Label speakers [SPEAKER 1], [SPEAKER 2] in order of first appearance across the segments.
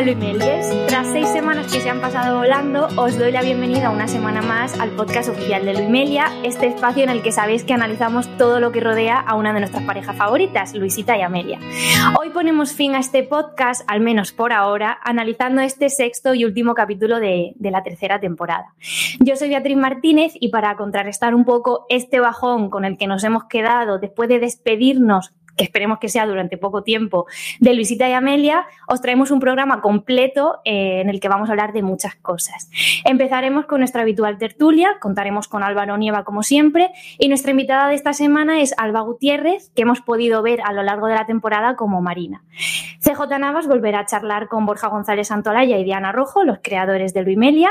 [SPEAKER 1] Hola Luimelies, tras seis semanas que se han pasado volando, os doy la bienvenida una semana más al podcast oficial de Luimelia, este espacio en el que sabéis que analizamos todo lo que rodea a una de nuestras parejas favoritas, Luisita y Amelia. Hoy ponemos fin a este podcast, al menos por ahora, analizando este sexto y último capítulo de, de la tercera temporada. Yo soy Beatriz Martínez y para contrarrestar un poco este bajón con el que nos hemos quedado después de despedirnos que esperemos que sea durante poco tiempo, de Luisita y Amelia, os traemos un programa completo eh, en el que vamos a hablar de muchas cosas. Empezaremos con nuestra habitual tertulia, contaremos con Álvaro Nieva como siempre, y nuestra invitada de esta semana es Alba Gutiérrez, que hemos podido ver a lo largo de la temporada como Marina. CJ Navas volverá a charlar con Borja González Santolaya y Diana Rojo, los creadores de Luimelia.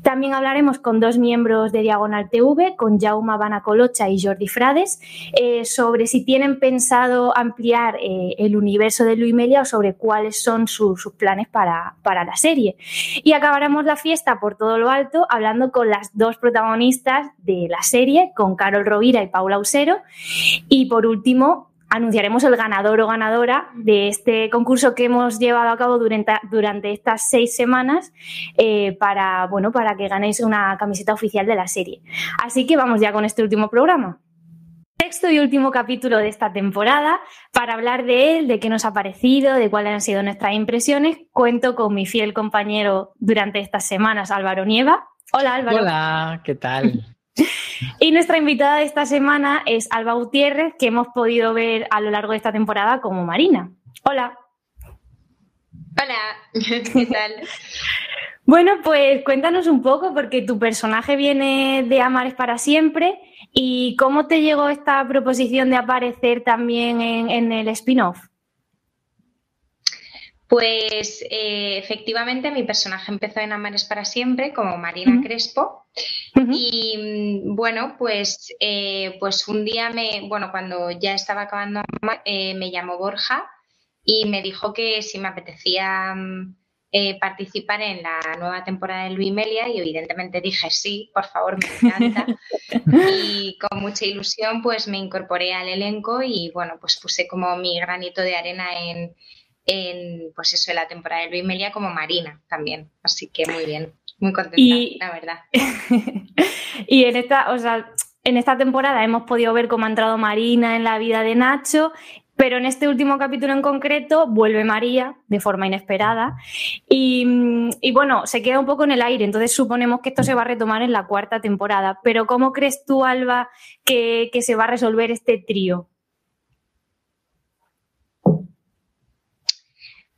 [SPEAKER 1] También hablaremos con dos miembros de Diagonal TV, con Jaume Banacolocha y Jordi Frades, eh, sobre si tienen pensado ampliar eh, el universo de Luimelia o sobre cuáles son sus planes para, para, la serie. Y acabaremos la fiesta por todo lo alto hablando con las dos protagonistas de la serie, con Carol Rovira y Paula Usero. Y por último, anunciaremos el ganador o ganadora de este concurso que hemos llevado a cabo durante, durante estas seis semanas eh, para, bueno, para que ganéis una camiseta oficial de la serie. Así que vamos ya con este último programa sexto y último capítulo de esta temporada. Para hablar de él, de qué nos ha parecido, de cuáles han sido nuestras impresiones, cuento con mi fiel compañero durante estas semanas, Álvaro Nieva. Hola, Álvaro.
[SPEAKER 2] Hola, ¿qué tal?
[SPEAKER 1] y nuestra invitada de esta semana es Alba Gutiérrez, que hemos podido ver a lo largo de esta temporada como Marina. Hola.
[SPEAKER 3] Hola, ¿qué tal?
[SPEAKER 1] Bueno, pues cuéntanos un poco, porque tu personaje viene de Amares para siempre. ¿Y cómo te llegó esta proposición de aparecer también en, el spin-off?
[SPEAKER 3] Pues eh, efectivamente mi personaje empezó en Amares para siempre como Marina Crespo. Y mm, bueno pues eh, pues un día me bueno cuando ya estaba acabando eh, me llamó Borja y me dijo que si me apetecía mm, eh, participar en la nueva temporada de Luimelia y evidentemente dije sí, por favor, me encanta. y con mucha ilusión pues me incorporé al elenco y bueno, pues puse como mi granito de arena en, en pues eso, en la temporada de Luimelia como Marina también. Así que muy bien, muy contenta, la verdad.
[SPEAKER 1] y en esta, o sea, en esta temporada hemos podido ver cómo ha entrado Marina en la vida de Nacho pero en este último capítulo en concreto vuelve María de forma inesperada y, bueno, se queda un poco en el aire, entonces suponemos que esto se va a retomar en la cuarta temporada. Pero ¿cómo crees tú, Alba, que, se va a resolver este trío?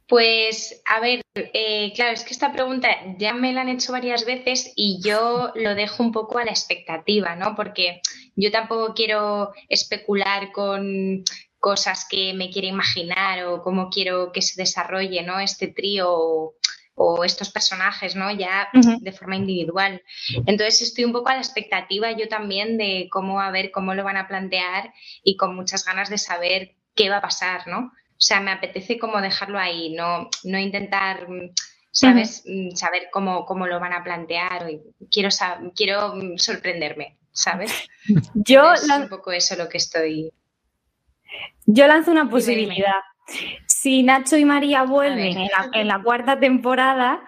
[SPEAKER 3] Pues, a ver, eh, claro, es que esta pregunta ya me la han hecho varias veces y yo lo dejo un poco a la expectativa, ¿no? Porque yo tampoco quiero especular con cosas que me quiero imaginar o cómo quiero que se desarrolle ¿no? este trío o, estos personajes, ¿no? Ya de forma individual. Entonces estoy un poco a la expectativa yo también de cómo a ver cómo lo van a plantear y con muchas ganas de saber qué va a pasar, ¿no? O sea, me apetece como dejarlo ahí, no, no intentar, ¿sabes? Saber cómo, cómo lo van a plantear. Quiero, quiero sorprenderme, ¿sabes?
[SPEAKER 1] Yo
[SPEAKER 3] es un poco eso lo que estoy
[SPEAKER 1] yo lanzo una posibilidad. Si Nacho y María vuelven en la, cuarta temporada,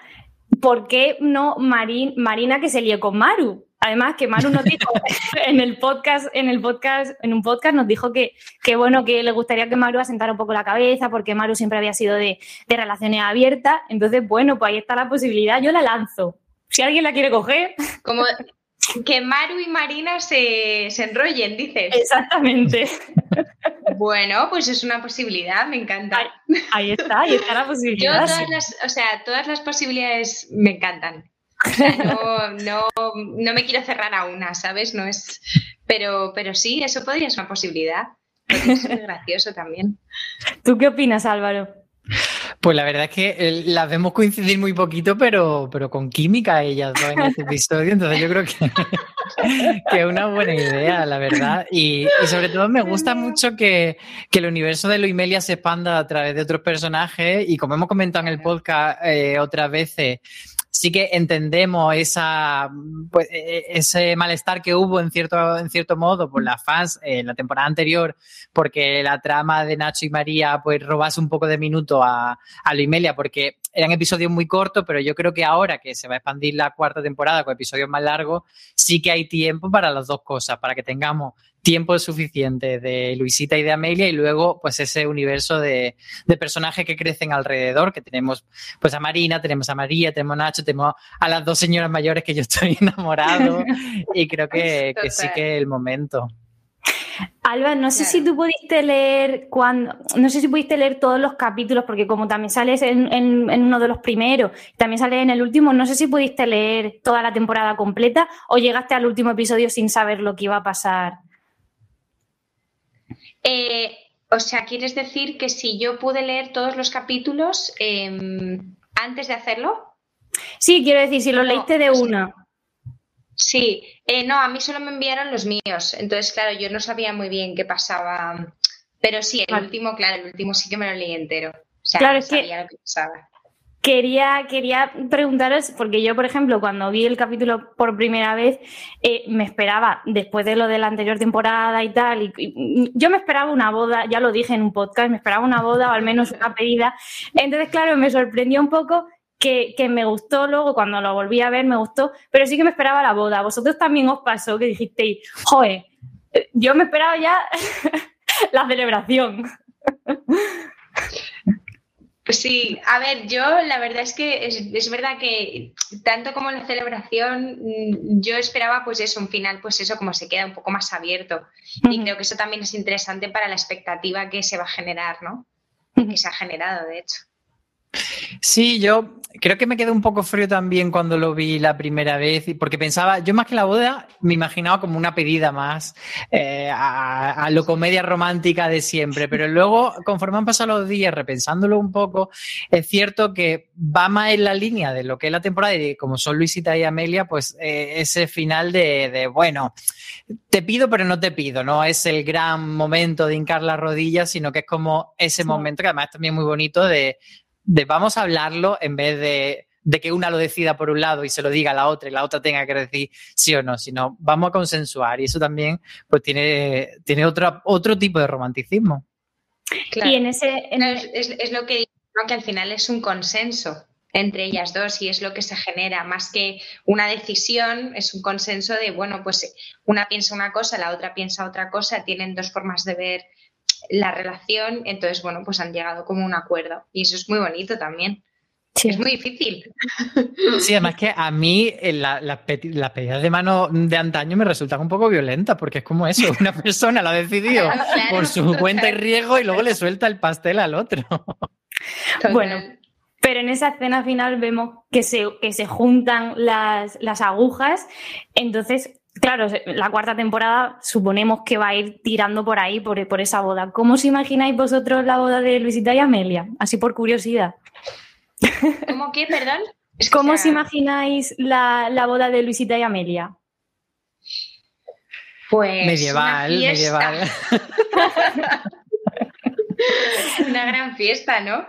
[SPEAKER 1] ¿por qué no Marina que se lió con Maru? Además, que Maru nos dijo en el podcast, en el podcast, en un podcast nos dijo que, bueno, que le gustaría que Maru asentara un poco la cabeza, porque Maru siempre había sido de, de relaciones abiertas. Entonces, bueno, pues ahí está la posibilidad, yo la lanzo. Si alguien la quiere coger.
[SPEAKER 3] Como que Maru y Marina se, enrollen, dices.
[SPEAKER 1] Exactamente.
[SPEAKER 3] Bueno, pues es una posibilidad, me encanta.
[SPEAKER 1] Ahí, está, ahí está la posibilidad.
[SPEAKER 3] todas las, o sea, todas las posibilidades me encantan. no, no, me quiero cerrar a una, ¿sabes? No es. Pero, pero sí, eso podría ser una posibilidad. Ser gracioso también.
[SPEAKER 1] ¿Tú qué opinas, Álvaro?
[SPEAKER 2] Pues la verdad es que eh, las vemos coincidir muy poquito, pero, pero con química ellas dos en este episodio, entonces yo creo que, que es una buena idea, la verdad. Y, sobre todo me gusta mucho que, el universo de Luimelia se expanda a través de otros personajes y como hemos comentado en el podcast eh, otras veces, sí que entendemos esa, pues, e, e, ese malestar que hubo en cierto, en cierto modo por las fans en la temporada anterior, porque la trama de Nacho y María pues robase un poco de minuto a, a Luimelia, porque eran episodios muy cortos, pero yo creo que ahora que se va a expandir la cuarta temporada con episodios más largos, sí que hay tiempo para las dos cosas, para que tengamos tiempo suficiente de Luisita y de Amelia y luego pues ese universo de, de, personajes que crecen alrededor, que tenemos pues a Marina, tenemos a María, tenemos a Nacho, tenemos a las dos señoras mayores que yo estoy enamorado y creo que, que sí que es el momento.
[SPEAKER 1] Alba, no sé si tú pudiste leer cuando, no sé si pudiste leer todos los capítulos, porque como también sales en, en, en, uno de los primeros, también sales en el último, no sé si pudiste leer toda la temporada completa o llegaste al último episodio sin saber lo que iba a pasar.
[SPEAKER 3] Eh, o sea, ¿quieres decir que si yo pude leer todos los capítulos eh, antes de hacerlo?
[SPEAKER 1] Sí, quiero decir, si lo no, leíste de una.
[SPEAKER 3] Sí, eh, no, a mí solo me enviaron los míos, entonces, claro, yo no sabía muy bien qué pasaba, pero sí, el último, claro, el último sí que me lo leí entero. O sea,
[SPEAKER 1] claro,
[SPEAKER 3] sabía
[SPEAKER 1] que...
[SPEAKER 3] lo que pasaba.
[SPEAKER 1] Quería, quería preguntaros, porque yo, por ejemplo, cuando vi el capítulo por primera vez, eh, me esperaba, después de lo de la anterior temporada y tal, y, y, yo me esperaba una boda, ya lo dije en un podcast, me esperaba una boda o al menos una pedida. Entonces, claro, me sorprendió un poco que, que, me gustó luego, cuando lo volví a ver, me gustó, pero sí que me esperaba la boda. ¿Vosotros también os pasó que dijisteis, joder, yo me esperaba ya la celebración?
[SPEAKER 3] Pues sí, a ver, yo la verdad es que es, es, verdad que tanto como la celebración, yo esperaba pues eso, un final, pues eso, como se queda un poco más abierto. Uh -huh. Y creo que eso también es interesante para la expectativa que se va a generar, ¿no? Uh -huh. Que se ha generado, de hecho.
[SPEAKER 2] Sí, yo creo que me quedé un poco frío también cuando lo vi la primera vez, porque pensaba, yo más que la boda, me imaginaba como una pedida más eh, a, a, lo comedia romántica de siempre, pero luego, conforme han pasado los días, repensándolo un poco, es cierto que va más en la línea de lo que es la temporada y como son Luisita y Amelia, pues eh, ese final de, de, bueno, te pido pero no te pido, no es el gran momento de hincar las rodillas, sino que es como ese momento que además es también muy bonito de de vamos a hablarlo en vez de, de, que una lo decida por un lado y se lo diga a la otra y la otra tenga que decir sí o no, sino vamos a consensuar y eso también pues tiene, tiene otro, otro tipo de romanticismo.
[SPEAKER 3] Claro. Y en ese... En... Es, es, lo que digo, ¿no? que al final es un consenso entre ellas dos y es lo que se genera, más que una decisión, es un consenso de, bueno, pues una piensa una cosa, la otra piensa otra cosa, tienen dos formas de ver la relación, entonces, bueno, pues han llegado como un acuerdo y eso es muy bonito también. Sí. Es muy difícil.
[SPEAKER 2] Sí, además que a mí las la, la pedidas de mano de antaño me resultan un poco violentas porque es como eso, una persona lo ha decidido claro, claro, por su cuenta y riesgo y luego le suelta el pastel al otro.
[SPEAKER 1] Bueno, pero en esa escena final vemos que se, que se juntan las, las agujas, entonces Claro, la cuarta temporada suponemos que va a ir tirando por ahí, por, por, esa boda. ¿Cómo os imagináis vosotros la boda de Luisita y Amelia? Así por curiosidad.
[SPEAKER 3] ¿Cómo qué, perdón?
[SPEAKER 1] ¿Cómo os imagináis la, la, boda de Luisita y Amelia?
[SPEAKER 3] Pues.
[SPEAKER 2] Medieval,
[SPEAKER 3] una
[SPEAKER 2] medieval.
[SPEAKER 3] una gran fiesta, ¿no?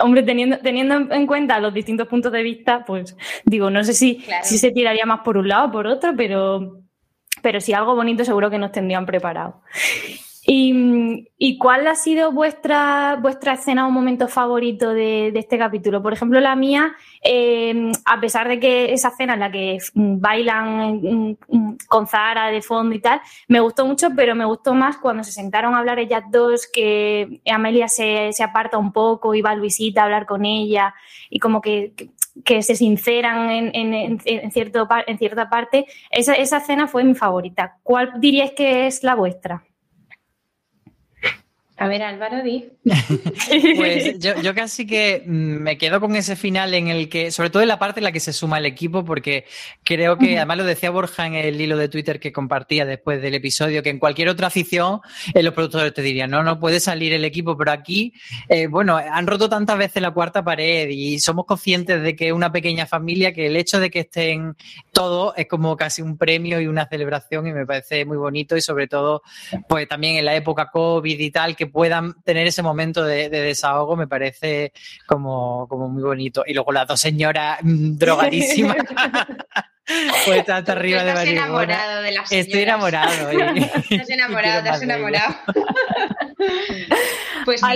[SPEAKER 1] Hombre, teniendo, teniendo en cuenta los distintos puntos de vista, pues digo, no sé si, claro. si se tiraría más por un lado o por otro, pero, pero si algo bonito seguro que nos tendrían preparado. ¿Y, ¿Y, cuál ha sido vuestra, vuestra escena o momento favorito de, este capítulo? Por ejemplo, la mía, eh, a pesar de que esa escena en la que bailan con Zara de fondo y tal, me gustó mucho, pero me gustó más cuando se sentaron a hablar ellas dos, que Amelia se, se aparta un poco y va Luisita a hablar con ella y como que, que que se sinceran en, en, en, cierto, en cierta parte. Esa, esa escena fue mi favorita. ¿Cuál diríais que es la vuestra?
[SPEAKER 3] A ver, Álvaro, di.
[SPEAKER 2] pues yo, yo, casi que me quedo con ese final en el que, sobre todo en la parte en la que se suma el equipo, porque creo que, además lo decía Borja en el hilo de Twitter que compartía después del episodio, que en cualquier otra afición eh, los productores te dirían, no, no puede salir el equipo, pero aquí, eh, bueno, han roto tantas veces la cuarta pared y somos conscientes de que es una pequeña familia, que el hecho de que estén todos es como casi un premio y una celebración y me parece muy bonito y sobre todo, pues también en la época COVID y tal, que puedan tener ese momento de, de desahogo me parece como, como, muy bonito. Y luego las dos señoras mm, drogadísimas. pues hasta arriba de
[SPEAKER 3] Estoy enamorado de las
[SPEAKER 2] Estoy enamorado.
[SPEAKER 3] Estás enamorado, estás enamorado. pues sí,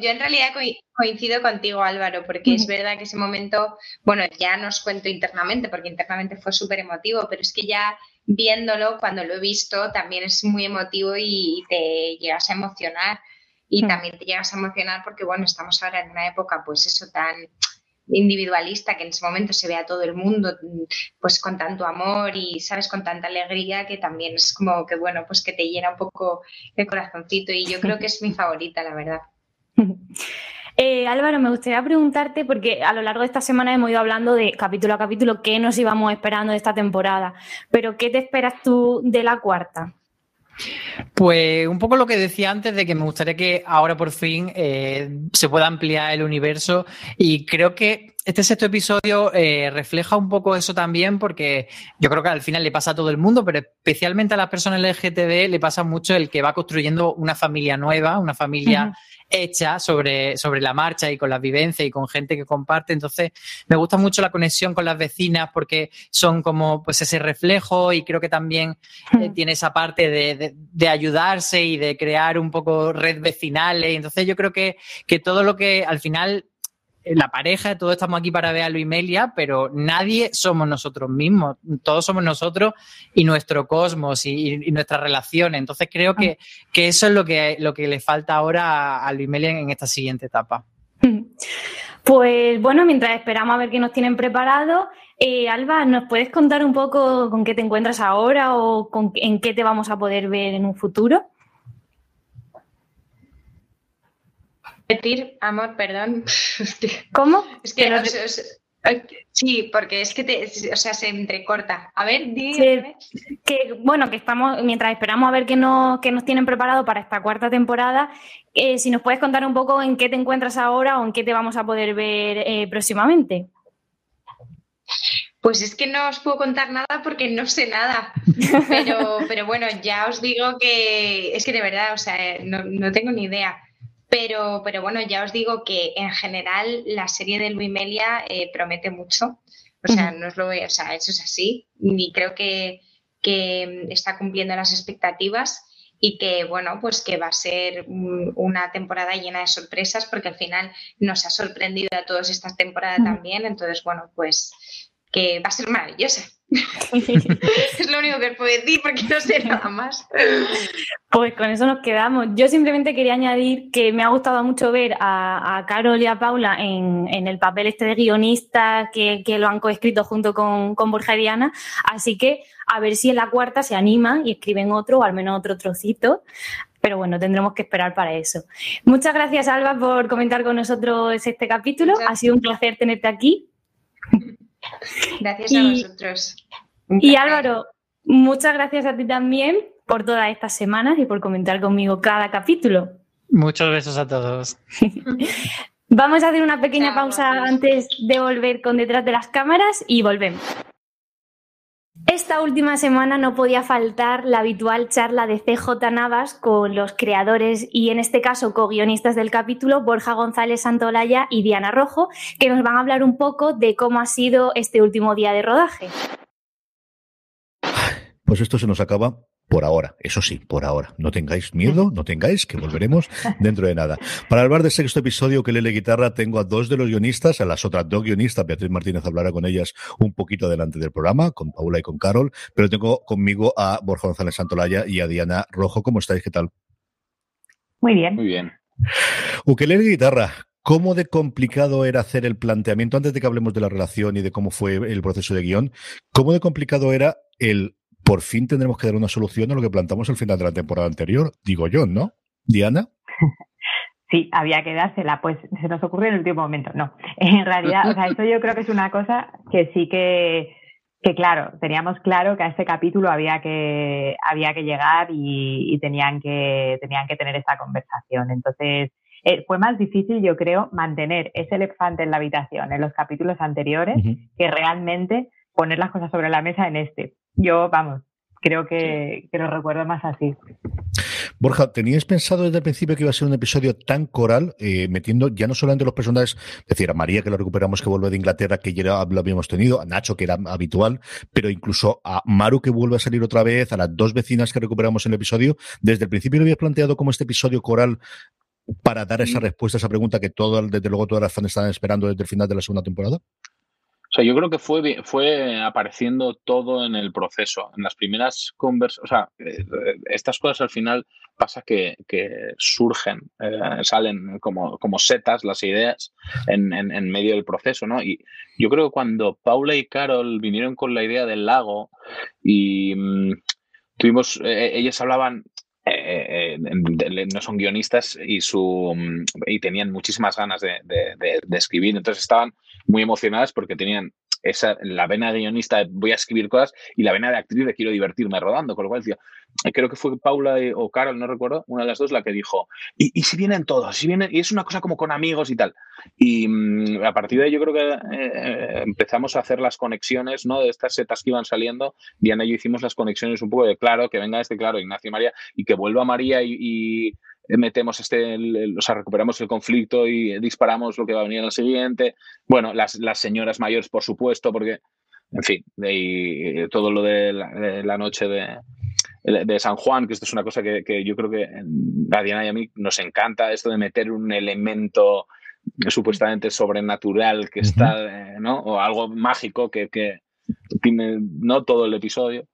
[SPEAKER 3] yo, en realidad coincido contigo, Álvaro, porque es verdad que ese momento, bueno, ya nos cuento internamente, porque internamente fue súper emotivo, pero es que ya viéndolo, cuando lo he visto, también es muy emotivo y te llegas a emocionar. Y también te llegas a emocionar porque, bueno, estamos ahora en una época, pues eso, tan individualista que en ese momento se ve a todo el mundo pues con tanto amor y sabes con tanta alegría que también es como que bueno pues que te llena un poco el corazoncito y yo creo que es mi favorita la verdad.
[SPEAKER 1] Eh, Álvaro, me gustaría preguntarte, porque a lo largo de esta semana hemos ido hablando de capítulo a capítulo qué nos íbamos esperando de esta temporada, pero ¿qué te esperas tú de la cuarta?
[SPEAKER 2] Pues un poco lo que decía antes de que me gustaría que ahora por fin eh, se pueda ampliar el universo y creo que este sexto episodio eh, refleja un poco eso también porque yo creo que al final le pasa a todo el mundo, pero especialmente a las personas LGTB le pasa mucho el que va construyendo una familia nueva, una familia hecha sobre, sobre la marcha y con las vivencias y con gente que comparte. Entonces, me gusta mucho la conexión con las vecinas porque son como pues ese reflejo y creo que también eh, tiene esa parte de, de, ayudarse y de crear un poco red vecinales. Entonces, yo creo que, que todo lo que al final la pareja, todos estamos aquí para ver a Luis Melia, pero nadie somos nosotros mismos. Todos somos nosotros y nuestro cosmos y, nuestras relaciones. Entonces creo que, eso es lo que, lo que le falta ahora a, Luis Melia en esta siguiente etapa.
[SPEAKER 1] Pues bueno, mientras esperamos a ver qué nos tienen preparado, eh, Alba, ¿nos puedes contar un poco con qué te encuentras ahora o con, en qué te vamos a poder ver en un futuro?
[SPEAKER 3] Repetir, amor, perdón.
[SPEAKER 1] ¿Cómo?
[SPEAKER 3] Es que, sí, porque es que te, o sea, se entrecorta. A ver,
[SPEAKER 1] dime. que, bueno, que estamos, mientras esperamos a ver qué nos, qué nos tienen preparado para esta cuarta temporada, eh, si nos puedes contar un poco en qué te encuentras ahora o en qué te vamos a poder ver eh, próximamente.
[SPEAKER 3] Pues es que no os puedo contar nada porque no sé nada. Pero, pero bueno, ya os digo que es que de verdad, o sea, no, no tengo ni idea. Pero, pero bueno, ya os digo que en general la serie de Luis Melia eh, promete mucho. O sea, no os lo o sea, eso es así. Y creo que, que está cumpliendo las expectativas y que bueno, pues que va a ser una temporada llena de sorpresas porque al final nos ha sorprendido a todos esta temporada también, entonces bueno, pues que va a ser maravillosa. es lo único que puedo decir porque no sé nada más.
[SPEAKER 1] Pues con eso nos quedamos. Yo simplemente quería añadir que me ha gustado mucho ver a, Carol y a Paula en, el papel este de guionista que, lo han coescrito junto con, con Borja y Diana. Así que a ver si en la cuarta se animan y escriben otro o al menos otro trocito. Pero bueno, tendremos que esperar para eso. Muchas gracias, Alba, por comentar con nosotros este capítulo. Ha sido un placer tenerte aquí.
[SPEAKER 3] Gracias a vosotros.
[SPEAKER 1] Y Álvaro, muchas gracias a ti también por todas estas semanas y por comentar conmigo cada capítulo.
[SPEAKER 2] Muchos besos a todos.
[SPEAKER 1] Vamos a hacer una pequeña pausa antes de volver con detrás de las cámaras y volvemos. Esta última semana no podía faltar la habitual charla de CJ Navas con los creadores y en este caso co-guionistas del capítulo, Borja González Santolaya y Diana Rojo, que nos van a hablar un poco de cómo ha sido este último día de rodaje.
[SPEAKER 4] Pues esto se nos acaba por ahora, eso sí, por ahora. No tengáis miedo, no tengáis, que volveremos dentro de nada. Para hablar del sexto episodio que guitarra, tengo a dos de los guionistas, a las otras dos guionistas, Beatriz Martínez hablará con ellas un poquito delante del programa, con Paula y con Carol, pero tengo conmigo a Borja González Santolaya y a Diana Rojo. ¿Cómo estáis? ¿Qué tal?
[SPEAKER 5] Muy bien.
[SPEAKER 6] Muy bien.
[SPEAKER 4] Ukelele guitarra, ¿Cómo de complicado era hacer el planteamiento, antes de que hablemos de la relación y de cómo fue el proceso de guion, cómo de complicado era el por fin tendremos que dar una solución a lo que plantamos al final de la temporada anterior, digo yo, ¿no? Diana.
[SPEAKER 5] Sí, había que dársela, pues se nos ocurrió en el último momento. No, en realidad, o sea, eso yo creo que es una cosa que sí que, que claro, teníamos claro que a este capítulo había que, había que llegar y, tenían, que, tenían que tener esta conversación. Entonces, eh, fue más difícil, yo creo, mantener ese elefante en la habitación en los capítulos anteriores que realmente poner las cosas sobre la mesa en este. Yo, vamos, creo que, lo recuerdo más así.
[SPEAKER 4] Borja, ¿teníais pensado desde el principio que iba a ser un episodio tan coral, eh, metiendo ya no solamente los personajes, es decir, a María que lo recuperamos que vuelve de Inglaterra, que ya lo habíamos tenido, a Nacho que era habitual, pero incluso a Maru que vuelve a salir otra vez, a las dos vecinas que recuperamos en el episodio, desde el principio lo habías planteado como este episodio coral para dar esa respuesta a esa pregunta que todo, desde luego todas las fans están esperando desde el final de la segunda temporada?
[SPEAKER 6] O sea, yo creo que fue, fue apareciendo todo en el proceso. En las primeras conversaciones, o sea, eh, estas cosas al final pasa que, surgen, eh, salen como, como setas las ideas en, en, medio del proceso, ¿no? Y yo creo que cuando Paula y Carol vinieron con la idea del lago y mm, tuvimos, eh, ellas hablaban, no son guionistas y, su, mm, y tenían muchísimas ganas de, de, escribir, entonces estaban muy emocionadas porque tenían esa, la vena de guionista voy a escribir cosas y la vena de actriz de quiero divertirme rodando, con lo cual decía, eh, creo que fue Paula o Carol, no recuerdo, una de las dos la que dijo, y, y si vienen todos, si vienen, y es una cosa como con amigos y tal. Y mm, a partir de ahí yo creo que eh, empezamos a hacer las conexiones, ¿no? De estas setas que iban saliendo, Diana y yo hicimos las conexiones un poco de, claro, que venga este, claro, Ignacio y María, y que vuelva María y metemos este, o sea, recuperamos el conflicto y disparamos lo que va a venir en el siguiente. Bueno, las, las señoras mayores, por supuesto, porque, en fin, y todo lo de la, noche de, de, San Juan, que esto es una cosa que, que, yo creo que a Diana y a mí nos encanta, esto de meter un elemento supuestamente sobrenatural que está, eh, ¿no? O algo mágico que, que tiene, no todo el episodio.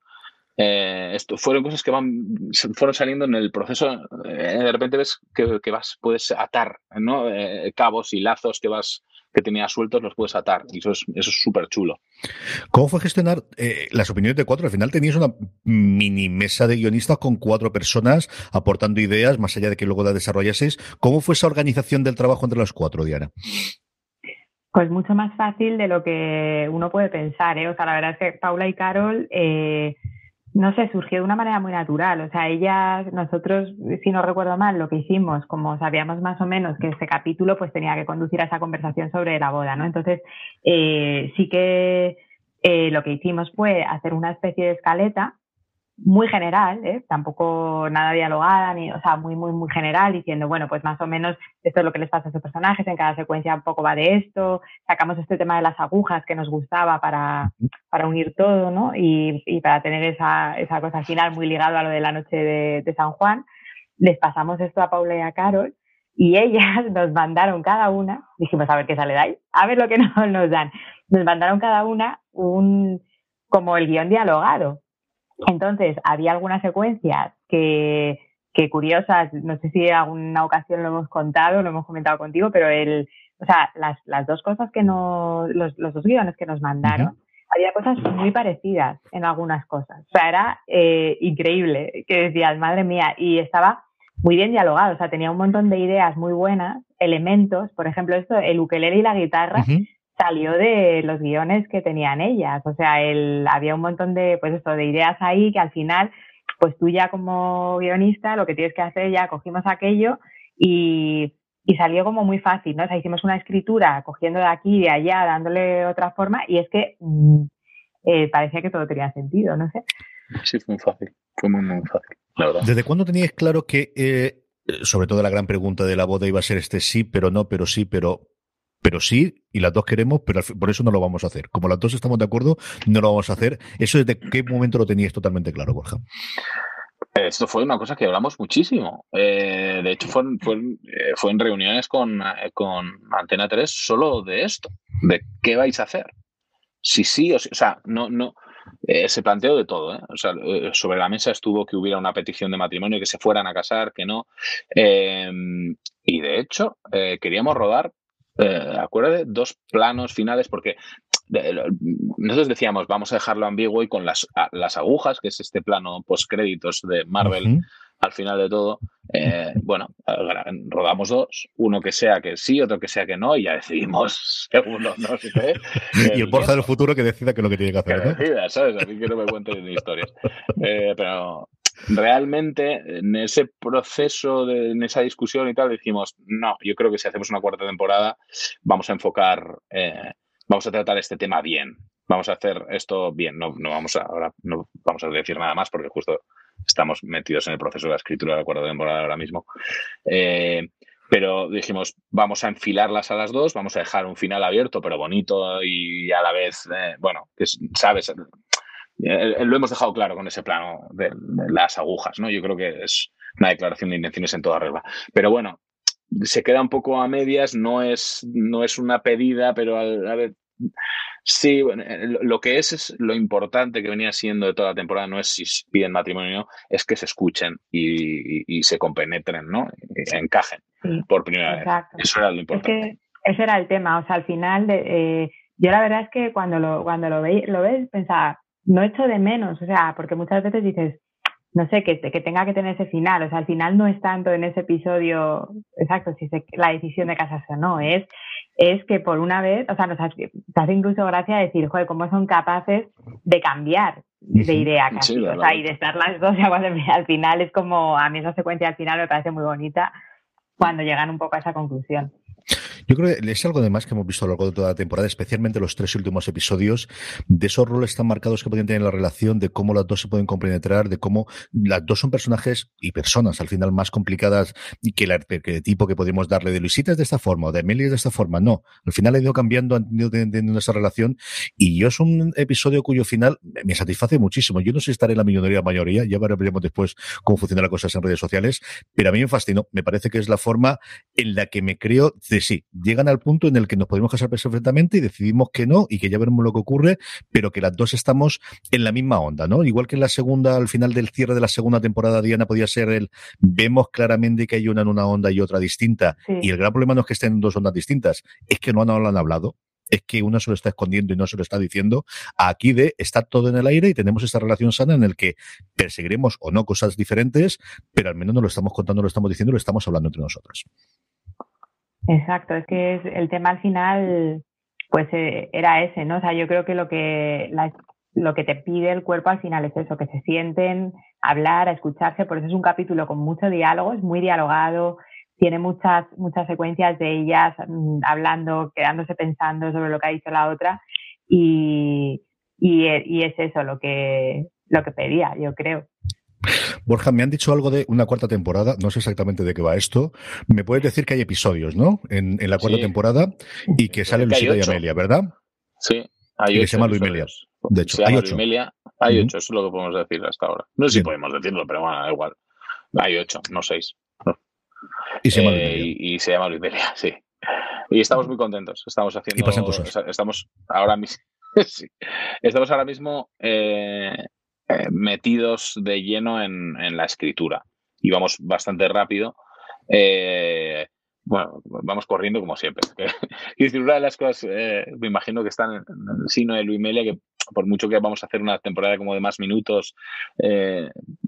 [SPEAKER 6] Eh, esto fueron cosas que van, fueron saliendo en el proceso. Eh, de repente ves que, vas, puedes atar ¿no? Eh, cabos y lazos que vas que tenías sueltos los puedes atar y eso es eso es súper chulo.
[SPEAKER 4] ¿Cómo fue gestionar las opiniones de cuatro? Al final tenías una mini mesa de guionistas con cuatro personas aportando ideas más allá de que luego la desarrollases. ¿Cómo fue esa organización del trabajo entre los cuatro, Diana?
[SPEAKER 5] Pues mucho más fácil de lo que uno puede pensar. ¿eh? O sea, la verdad es que Paula y Carol eh, no sé, surgió de una manera muy natural. O sea, ellas, nosotros, si no recuerdo mal, lo que hicimos, como sabíamos más o menos que este capítulo pues tenía que conducir a esa conversación sobre la boda, ¿no? Entonces, eh, sí que eh, lo que hicimos fue hacer una especie de escaleta muy general, ¿eh? tampoco nada dialogada, ni, o sea, muy, muy, muy general, diciendo, bueno, pues más o menos esto es lo que les pasa a estos personajes, en cada secuencia un poco va de esto, sacamos este tema de las agujas que nos gustaba para, para unir todo, ¿no? Y, y para tener esa, esa, cosa final muy ligado a lo de la noche de, de San Juan. Les pasamos esto a Paula y a Carol y ellas nos mandaron cada una, dijimos a ver qué sale de ahí, a ver lo que nos, nos dan. Nos mandaron cada una un, como el guion dialogado, entonces, había algunas secuencias que, que curiosas, no sé si en alguna ocasión lo hemos contado, lo hemos comentado contigo, pero el, o sea, las, las dos cosas que nos, los, los dos guiones que nos mandaron, había cosas muy parecidas en algunas cosas. O sea, era eh, increíble, que decías, madre mía, y estaba muy bien dialogado, o sea, tenía un montón de ideas muy buenas, elementos, por ejemplo, esto, el ukelele y la guitarra, salió de los guiones que tenían ellas. O sea, el, había un montón de, pues esto, de ideas ahí que al final, pues tú ya como guionista lo que tienes que hacer ya cogimos aquello y, y salió como muy fácil, ¿no? O sea, hicimos una escritura cogiendo de aquí y de allá, dándole otra forma y es que mm, eh, parecía que todo tenía sentido, no sé.
[SPEAKER 6] Sí, fue muy fácil, fue muy, muy fácil, la verdad.
[SPEAKER 4] ¿Desde cuándo teníais claro que, eh, sobre todo la gran pregunta de la boda iba a ser este sí, pero no, pero sí, pero pero sí, y las dos queremos, pero por eso no lo vamos a hacer. Como las dos estamos de acuerdo, no lo vamos a hacer. ¿Eso desde qué momento lo tenías totalmente claro, Borja?
[SPEAKER 6] Esto fue una cosa que hablamos muchísimo. Eh, de hecho, eh, fue, en reuniones con, eh, con Antena 3 solo de esto, de qué vais a hacer. Si sí o sí, o sea, no, no, se planteó de todo. O sea, sobre la mesa estuvo que hubiera una petición de matrimonio, que se fueran a casar, que no. y de hecho, queríamos rodar eh, acuérdate, dos planos finales, porque nosotros decíamos, vamos a dejarlo ambiguo y con las, las agujas, que es este plano post créditos de Marvel. Al final de todo, eh, bueno, rodamos dos, uno que sea que sí, otro que sea que no, y ya decidimos según no sé
[SPEAKER 4] y el Borja del futuro que decida que es lo que tiene que hacer.
[SPEAKER 6] Que decida, ¿sabes? A mí que no me cuenten historias. Eh, pero realmente en ese proceso, de, en esa discusión y tal, decimos, no, yo creo que si hacemos una cuarta temporada vamos a enfocar, eh, vamos a tratar este tema bien, vamos a hacer esto bien, no, no vamos a, ahora no vamos a decir nada más porque justo estamos metidos en el proceso de la escritura de la cuarta temporada ahora mismo. Eh, pero dijimos, vamos a enfilarlas a las dos, vamos a dejar un final abierto, pero bonito y a la vez, eh, bueno, que sabes, eh, lo hemos dejado claro con ese plano de, las agujas, ¿no? Yo creo que es una declaración de intenciones en toda regla. Pero bueno, se queda un poco a medias, no es, no es una pedida, pero a, ver, Sí, lo que es, es lo importante que venía siendo de toda la temporada no es si piden matrimonio o no, es que se escuchen y, se compenetren, ¿no? encajen por primera vez. Eso era lo importante.
[SPEAKER 5] Es que ese era el tema, o sea, al final, eh, yo la verdad es que cuando lo, cuando lo, ve, lo ves, pensaba, no echo de menos, o sea, porque muchas veces dices, no sé, que, que tenga que tener ese final, o sea, al final no es tanto en ese episodio, exacto, si se, la decisión de casarse o no, es, es que por una vez, o sea, nos hace, hace incluso gracia decir, joder, cómo son capaces de cambiar de idea casi, o sea, y de estar las dos, al final es como, a mí esa secuencia al final me parece muy bonita cuando llegan un poco a esa conclusión.
[SPEAKER 4] Yo creo que es algo de más que hemos visto a lo largo de toda la temporada, especialmente los tres últimos episodios, de esos roles tan marcados que pueden tener la relación, de cómo las dos se pueden compenetrar, de cómo las dos son personajes y personas al final más complicadas que, el tipo que podríamos darle de Luisita es de esta forma o de Amelia es de esta forma. No, al final ha ido cambiando, han ido teniendo esa relación y yo es un episodio cuyo final me satisface muchísimo. Yo no sé si estaré en la minoría mayoría, ya veremos después cómo funcionan las cosas en redes sociales, pero a mí me fascinó. Me parece que es la forma en la que me creo de sí, llegan al punto en el que nos podemos casar perfectamente y decidimos que no y que ya veremos lo que ocurre, pero que las dos estamos en la misma onda, ¿no? Igual que en la segunda, al final del cierre de la segunda temporada, Diana podía ser el vemos claramente que hay una en una onda y otra distinta. Y el gran problema no es que estén en dos ondas distintas, es que no, no lo han hablado es que una se lo está escondiendo y no se lo está diciendo. Aquí de está todo en el aire y tenemos esta relación sana en el que perseguiremos o no cosas diferentes, pero al menos no lo estamos contando, lo estamos diciendo, lo estamos hablando entre nosotros.
[SPEAKER 5] Exacto, es que es, el tema al final, pues eh, era ese, ¿no? O sea, yo creo que lo que lo que te pide el cuerpo al final es eso, que se sienten, hablar, a escucharse, por eso es un capítulo con mucho diálogo, es muy dialogado, tiene muchas, muchas secuencias de ellas mm, hablando, quedándose pensando sobre lo que ha dicho la otra, y, y, y es eso lo que, lo que pedía, yo creo.
[SPEAKER 4] Borja, me han dicho algo de una cuarta temporada, no sé exactamente de qué va esto. Me puedes decir que hay episodios, ¿no? En, la cuarta temporada y que sale Luisita y Amelia, ¿verdad?
[SPEAKER 6] Sí, hay
[SPEAKER 4] y que se llama Luimelia. De hecho, hay ocho.
[SPEAKER 6] hay ocho, eso es lo que podemos decir hasta ahora. No sé si podemos decirlo, pero bueno, da igual. Hay ocho, no seis.
[SPEAKER 4] Y se llama eh,
[SPEAKER 6] y, se llama Luimelia, sí. Y estamos muy contentos. Estamos haciendo.
[SPEAKER 4] Y pasan cosas.
[SPEAKER 6] Estamos ahora mismo. sí. Estamos ahora mismo eh, eh, metidos de lleno en, la escritura. Y vamos bastante rápido. Eh, bueno, vamos corriendo como siempre. y decir, una de las cosas, eh, me imagino que están en el signo de Luis Melia, que por mucho que vamos a hacer una temporada como de más minutos,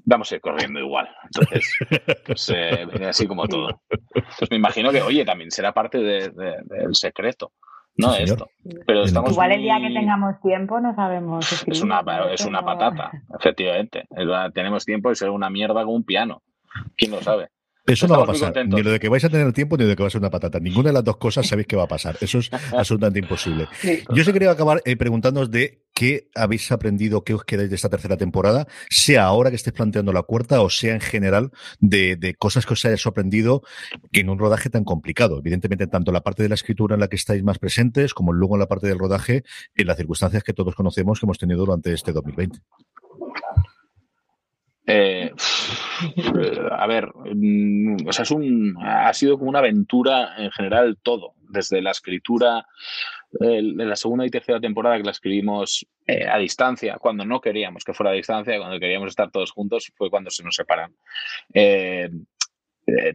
[SPEAKER 6] vamos a ir corriendo igual. Entonces, pues, así como todo. Pues me imagino que, oye, también será parte del secreto no esto. Pero estamos
[SPEAKER 5] Igual el día que tengamos tiempo no sabemos
[SPEAKER 6] Es una, es una patata, efectivamente. Tenemos tiempo y ser una mierda con un piano. ¿Quién lo sabe?
[SPEAKER 4] Eso no va a pasar. Ni lo de que vais a tener tiempo ni lo de que va a ser una patata. Ninguna de las dos cosas sabéis que va a pasar. Eso es absolutamente imposible. Yo sí quería acabar eh, preguntándoos de qué habéis aprendido, qué os quedáis de esta tercera temporada, sea ahora que estéis planteando la cuarta o sea en general de, cosas que os haya sorprendido en un rodaje tan complicado. Evidentemente, tanto la parte de la escritura en la que estáis más presentes como luego en la parte del rodaje, en las circunstancias que todos conocemos que hemos tenido durante este 2020.
[SPEAKER 6] Eh, a ver, mm, o sea, es un, ha sido como una aventura en general todo, desde la escritura de la segunda y tercera temporada que la escribimos eh, a distancia, cuando no queríamos que fuera a distancia, cuando queríamos estar todos juntos, fue cuando se nos separan. Eh,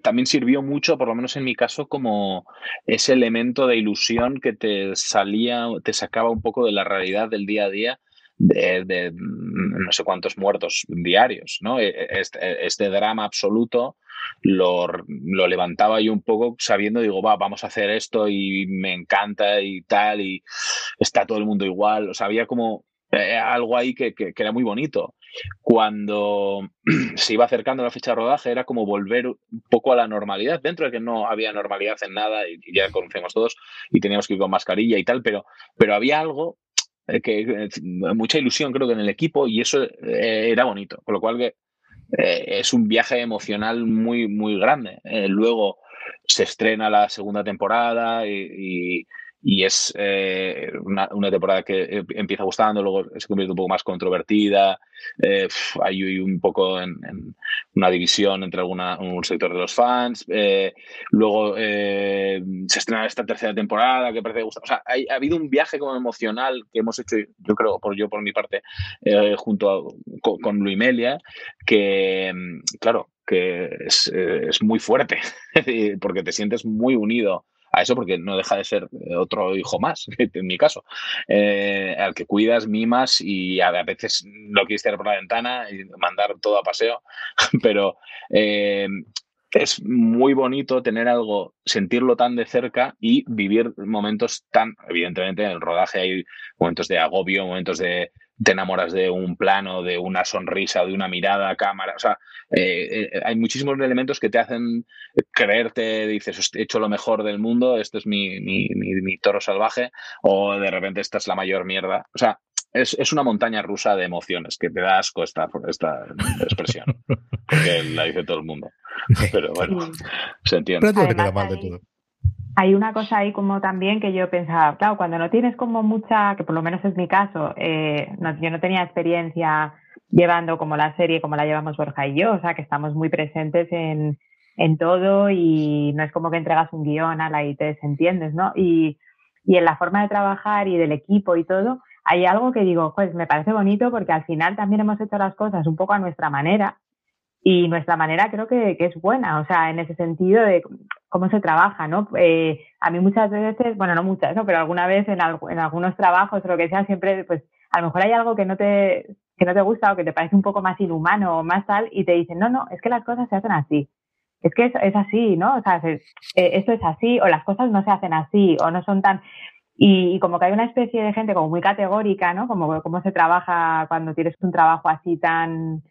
[SPEAKER 6] también sirvió mucho, por lo menos en mi caso, como ese elemento de ilusión que te salía, te sacaba un poco de la realidad del día a día de, no sé cuántos muertos diarios, ¿no? E, e, este, este drama absoluto lo, levantaba yo un poco sabiendo, digo, va, vamos a hacer esto y me encanta y tal, y está todo el mundo igual. O sea, había como eh, algo ahí que, que, era muy bonito. Cuando se iba acercando la fecha de rodaje era como volver un poco a la normalidad, dentro de que no había normalidad en nada y, ya conocemos todos y teníamos que ir con mascarilla y tal, pero, pero había algo que, mucha ilusión creo que en el equipo y eso eh, era bonito. Con lo cual que eh, es un viaje emocional muy, muy grande. Eh, luego se estrena la segunda temporada y es eh, una, temporada que eh, empieza gustando, luego se convierte un poco más controvertida, eh, hay un poco en, una división entre alguna, un sector de los fans, luego se estrena esta tercera temporada que parece gustar, o sea, ha habido un viaje como emocional que hemos hecho, yo creo, por yo por mi parte, junto con, con Luimelia, que, claro, que es, es muy fuerte, porque te sientes muy unido a eso porque no deja de ser eh, otro hijo más, en mi caso, eh, al que cuidas, mimas y a, veces lo quieres tirar por la ventana y mandar todo a paseo, pero eh, es muy bonito tener algo, sentirlo tan de cerca y vivir momentos tan, evidentemente en el rodaje hay momentos de agobio, momentos de, te enamoras de un plano, de una sonrisa, de una mirada, cámara. O sea, eh, eh, hay muchísimos elementos que te hacen creerte, dices, he hecho lo mejor del mundo, esto es mi, mi, mi, toro salvaje, o de repente esta es la mayor mierda. O sea, es, es, una montaña rusa de emociones que te da asco esta, esta expresión, que la dice todo el mundo. Pero bueno, se entiende.
[SPEAKER 5] Pero hay una cosa ahí como también que yo pensaba, claro, cuando no tienes como mucha, que por lo menos es mi caso, eh, yo no tenía experiencia llevando como la serie como la llevamos Borja y yo, o sea que estamos muy presentes en, en todo y no es como que entregas un guion a la y te desentiendes, ¿no? Y, y en la forma de trabajar y del equipo y todo, hay algo que digo, pues me parece bonito porque al final también hemos hecho las cosas un poco a nuestra manera y nuestra manera creo que, que, es buena, o sea, en ese sentido de cómo se trabaja, ¿no? Eh, a mí muchas veces, bueno, no muchas, ¿no? Pero alguna vez en, en, algunos trabajos o lo que sea, siempre, pues, a lo mejor hay algo que no te que no te gusta o que te parece un poco más inhumano o más tal y te dicen, no, no, es que las cosas se hacen así. Es que es, es así, ¿no? O sea, eh, esto es así o las cosas no se hacen así o no son tan... Y, y, como que hay una especie de gente como muy categórica, ¿no? Como cómo se trabaja cuando tienes un trabajo así tan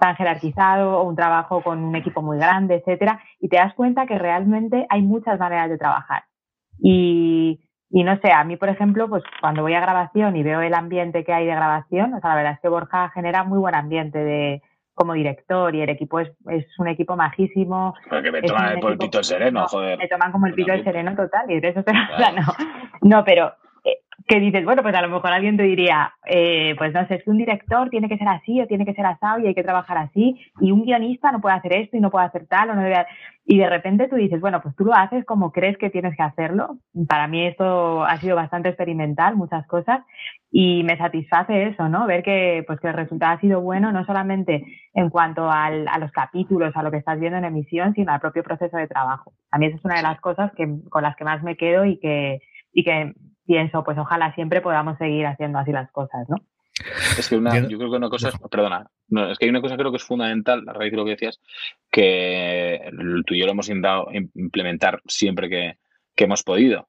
[SPEAKER 5] tan jerarquizado o un trabajo con un equipo muy grande, etcétera, y te das cuenta que realmente hay muchas maneras de trabajar. Y, y no sé, a mí, por ejemplo, pues cuando voy a grabación y veo el ambiente que hay de grabación, o sea, la verdad es que Borja genera muy buen ambiente de, como director y el equipo es, es un equipo majísimo.
[SPEAKER 6] Porque me toman el pito sereno, joder.
[SPEAKER 5] Me toman como el pito sereno total y de eso se no. No, pero que dices, bueno, pues a lo mejor alguien te diría, eh, pues no sé, es que un director tiene que ser así o tiene que ser asado y hay que trabajar así, y un guionista no puede hacer esto y no puede hacer tal, o no debe... y de repente tú dices, bueno, pues tú lo haces como crees que tienes que hacerlo. Para mí esto ha sido bastante experimental, muchas cosas, y me satisface eso, ¿no? Ver que, pues que el resultado ha sido bueno, no solamente en cuanto al, a los capítulos, a lo que estás viendo en emisión, sino al propio proceso de trabajo. A mí esa es una de las cosas que, con las que más me quedo y que, y que pienso, pues ojalá siempre podamos seguir haciendo así las cosas, ¿no?
[SPEAKER 6] Es que una, yo creo que una cosa es, perdona, no, es que hay una cosa que creo que es fundamental, a raíz de lo que decías, que tú y yo lo hemos intentado implementar siempre que, que hemos podido.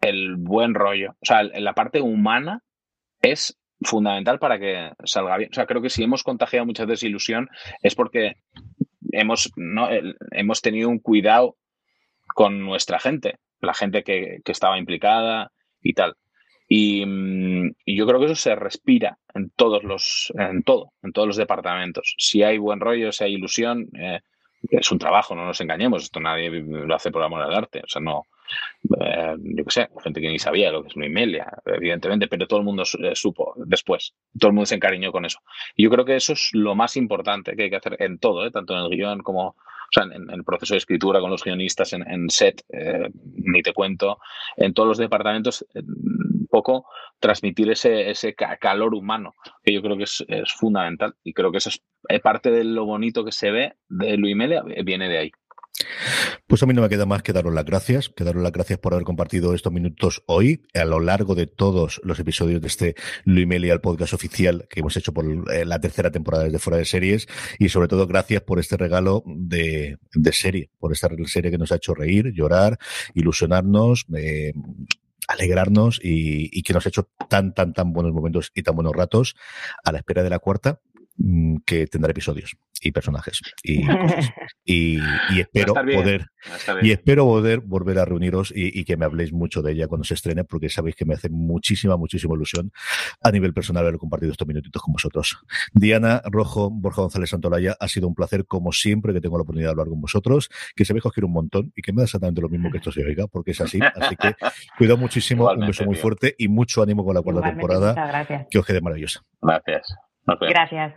[SPEAKER 6] El buen rollo. O sea, la parte humana es fundamental para que salga bien. O sea, creo que si hemos contagiado muchas desilusión es porque hemos, no, hemos tenido un cuidado con nuestra gente, la gente que, que estaba implicada, y tal. Mm, y, yo creo que eso se respira en todos los, en todo, en todos los departamentos. Si hay buen rollo, si hay ilusión, eh, es un trabajo, no nos engañemos, esto nadie lo hace por amor al arte, o sea, no, eh, yo qué sé, gente que ni sabía lo que es una Imelia, evidentemente, pero todo el mundo eh, supo después, todo el mundo se encariñó con eso. Y yo creo que eso es lo más importante que hay que hacer en todo, tanto en el guion como o sea, en, el proceso de escritura con los guionistas, en, set, eh, ni te cuento, en todos los departamentos, un poco transmitir ese, ese calor humano, que yo creo que es, fundamental. Y creo que eso es eh, parte de lo bonito que se ve de Luis Melia, viene de ahí.
[SPEAKER 4] Pues a mí no me queda más que daros las gracias, que daros las gracias por haber compartido estos minutos hoy, a lo largo de todos los episodios de este Luimelia, el podcast oficial que hemos hecho por eh, la tercera temporada desde Fuera de Series, y sobre todo gracias por este regalo de, serie, por esta serie que nos ha hecho reír, llorar, ilusionarnos, eh, alegrarnos y, y, que nos ha hecho tan, tan, tan buenos momentos y tan buenos ratos a la espera de la cuarta, que tendrá episodios. y personajes y Y, espero poder y espero poder volver a reuniros y, que me habléis mucho de ella cuando se estrene, porque sabéis que me hace muchísima, muchísima ilusión a nivel personal haber compartido estos minutitos con vosotros. Diana Rojo, Borja González Santolaya, ha sido un placer, como siempre, que tengo la oportunidad de hablar con vosotros, que sabéis que os quiero un montón y que me da exactamente lo mismo que esto se oiga, porque es así. Así que cuidado muchísimo, un beso muy fuerte y mucho ánimo con la cuarta temporada. Que os quede maravillosa.
[SPEAKER 6] Gracias.
[SPEAKER 5] Gracias.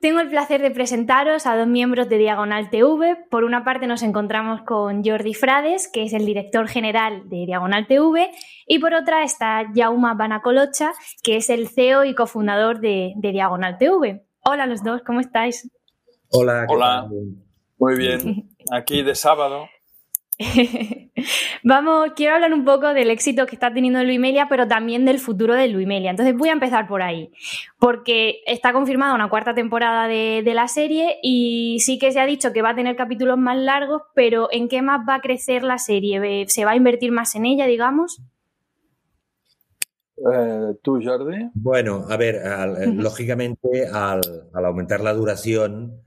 [SPEAKER 1] Tengo el placer de presentaros a dos miembros de Diagonal TV. Por una parte nos encontramos con Jordi Frades, que es el director general de Diagonal TV, y por otra está Jauma Banacolocha, que es el CEO y cofundador de, Diagonal TV. Hola los dos, ¿cómo estáis?
[SPEAKER 7] Hola. Hola. Muy bien. Aquí de sábado.
[SPEAKER 1] Vamos, quiero hablar un poco del éxito que está teniendo Luimelia, pero también del futuro de Luimelia. Entonces voy a empezar por ahí, porque está confirmada una cuarta temporada de, la serie y sí que se ha dicho que va a tener capítulos más largos, pero ¿en qué más va a crecer la serie? ¿Se va a invertir más en ella, digamos?
[SPEAKER 7] Eh, ¿Tú, Jordi?
[SPEAKER 8] Bueno, a ver, lógicamente al aumentar la duración,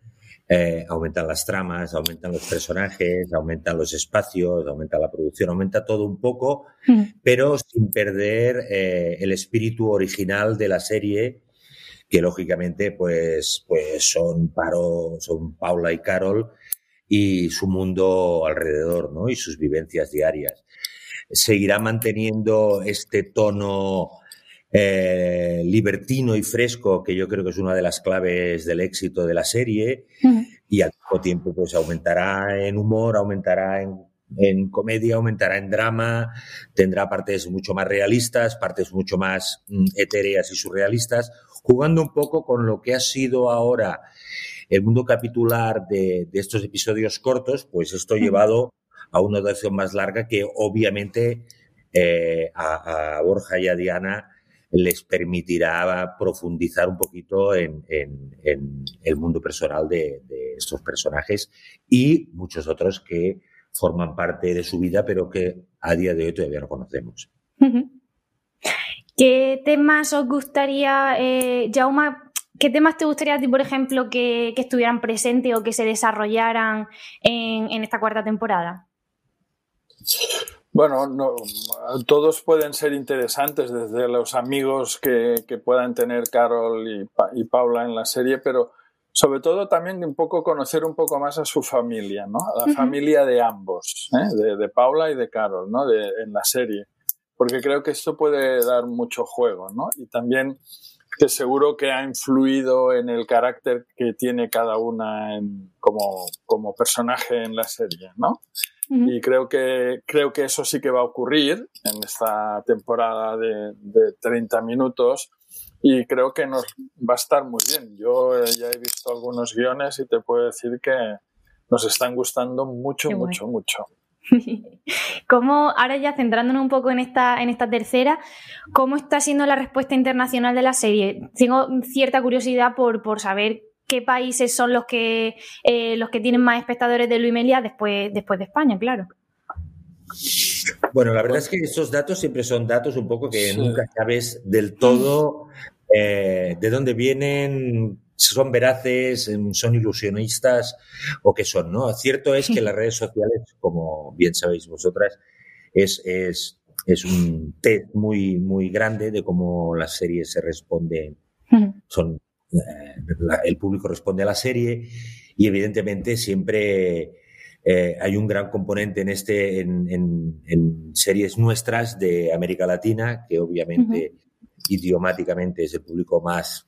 [SPEAKER 8] eh, aumentan las tramas, aumentan los personajes, aumentan los espacios, aumenta la producción, aumenta todo un poco, mm. pero sin perder eh, el espíritu original de la serie, que lógicamente pues, pues son, Paro, son Paula y Carol y su mundo alrededor, ¿no? Y sus vivencias diarias. Seguirá manteniendo este tono eh, libertino y fresco, que yo creo que es una de las claves del éxito de la serie, y al mismo tiempo pues aumentará en humor, aumentará en, en, comedia, aumentará en drama, tendrá partes mucho más realistas, partes mucho más mm, etéreas y surrealistas, jugando un poco con lo que ha sido ahora el mundo capitular de, de estos episodios cortos, pues esto llevado a una duración más larga que obviamente eh, a, a Borja y a Diana les permitirá profundizar un poquito en, el mundo personal de, estos personajes y muchos otros que forman parte de su vida, pero que a día de hoy todavía no conocemos.
[SPEAKER 1] ¿Qué temas os gustaría, eh, Jauma, qué temas te gustaría por ejemplo, que, estuvieran presentes o que se desarrollaran en, en esta cuarta temporada?
[SPEAKER 7] Bueno, no, todos pueden ser interesantes, desde los amigos que, puedan tener Carol y, Paula en la serie, pero sobre todo también un poco conocer un poco más a su familia, ¿no? A la familia de ambos, ¿eh? de, Paula y de Carol, ¿no? De, en la serie. Porque creo que esto puede dar mucho juego, ¿no? Y también que seguro que ha influido en el carácter que tiene cada una como, como personaje en la serie, ¿no? Y creo que, creo que eso sí que va a ocurrir en esta temporada de, de 30 minutos y creo que nos va a estar muy bien. Yo eh, ya he visto algunos guiones y te puedo decir que nos están gustando mucho, mucho, mucho.
[SPEAKER 1] ¿Cómo, ahora ya centrándonos un poco en esta, en esta tercera, cómo está siendo la respuesta internacional de la serie? Tengo cierta curiosidad por, por saber qué países son los que, eh, los que tienen más espectadores de Luimelia después, después de España, claro.
[SPEAKER 8] Bueno, la verdad es que estos datos siempre son datos un poco que nunca sabes del todo eh, de dónde vienen, son veraces, em, son ilusionistas o qué son, ¿no? Cierto es que las redes sociales, como bien sabéis vosotras, es, es, es un test muy, muy grande de cómo las series se responden. Son el público responde a la serie y evidentemente siempre eh, hay un gran componente en este en, series nuestras de América Latina que obviamente idiomáticamente es el público más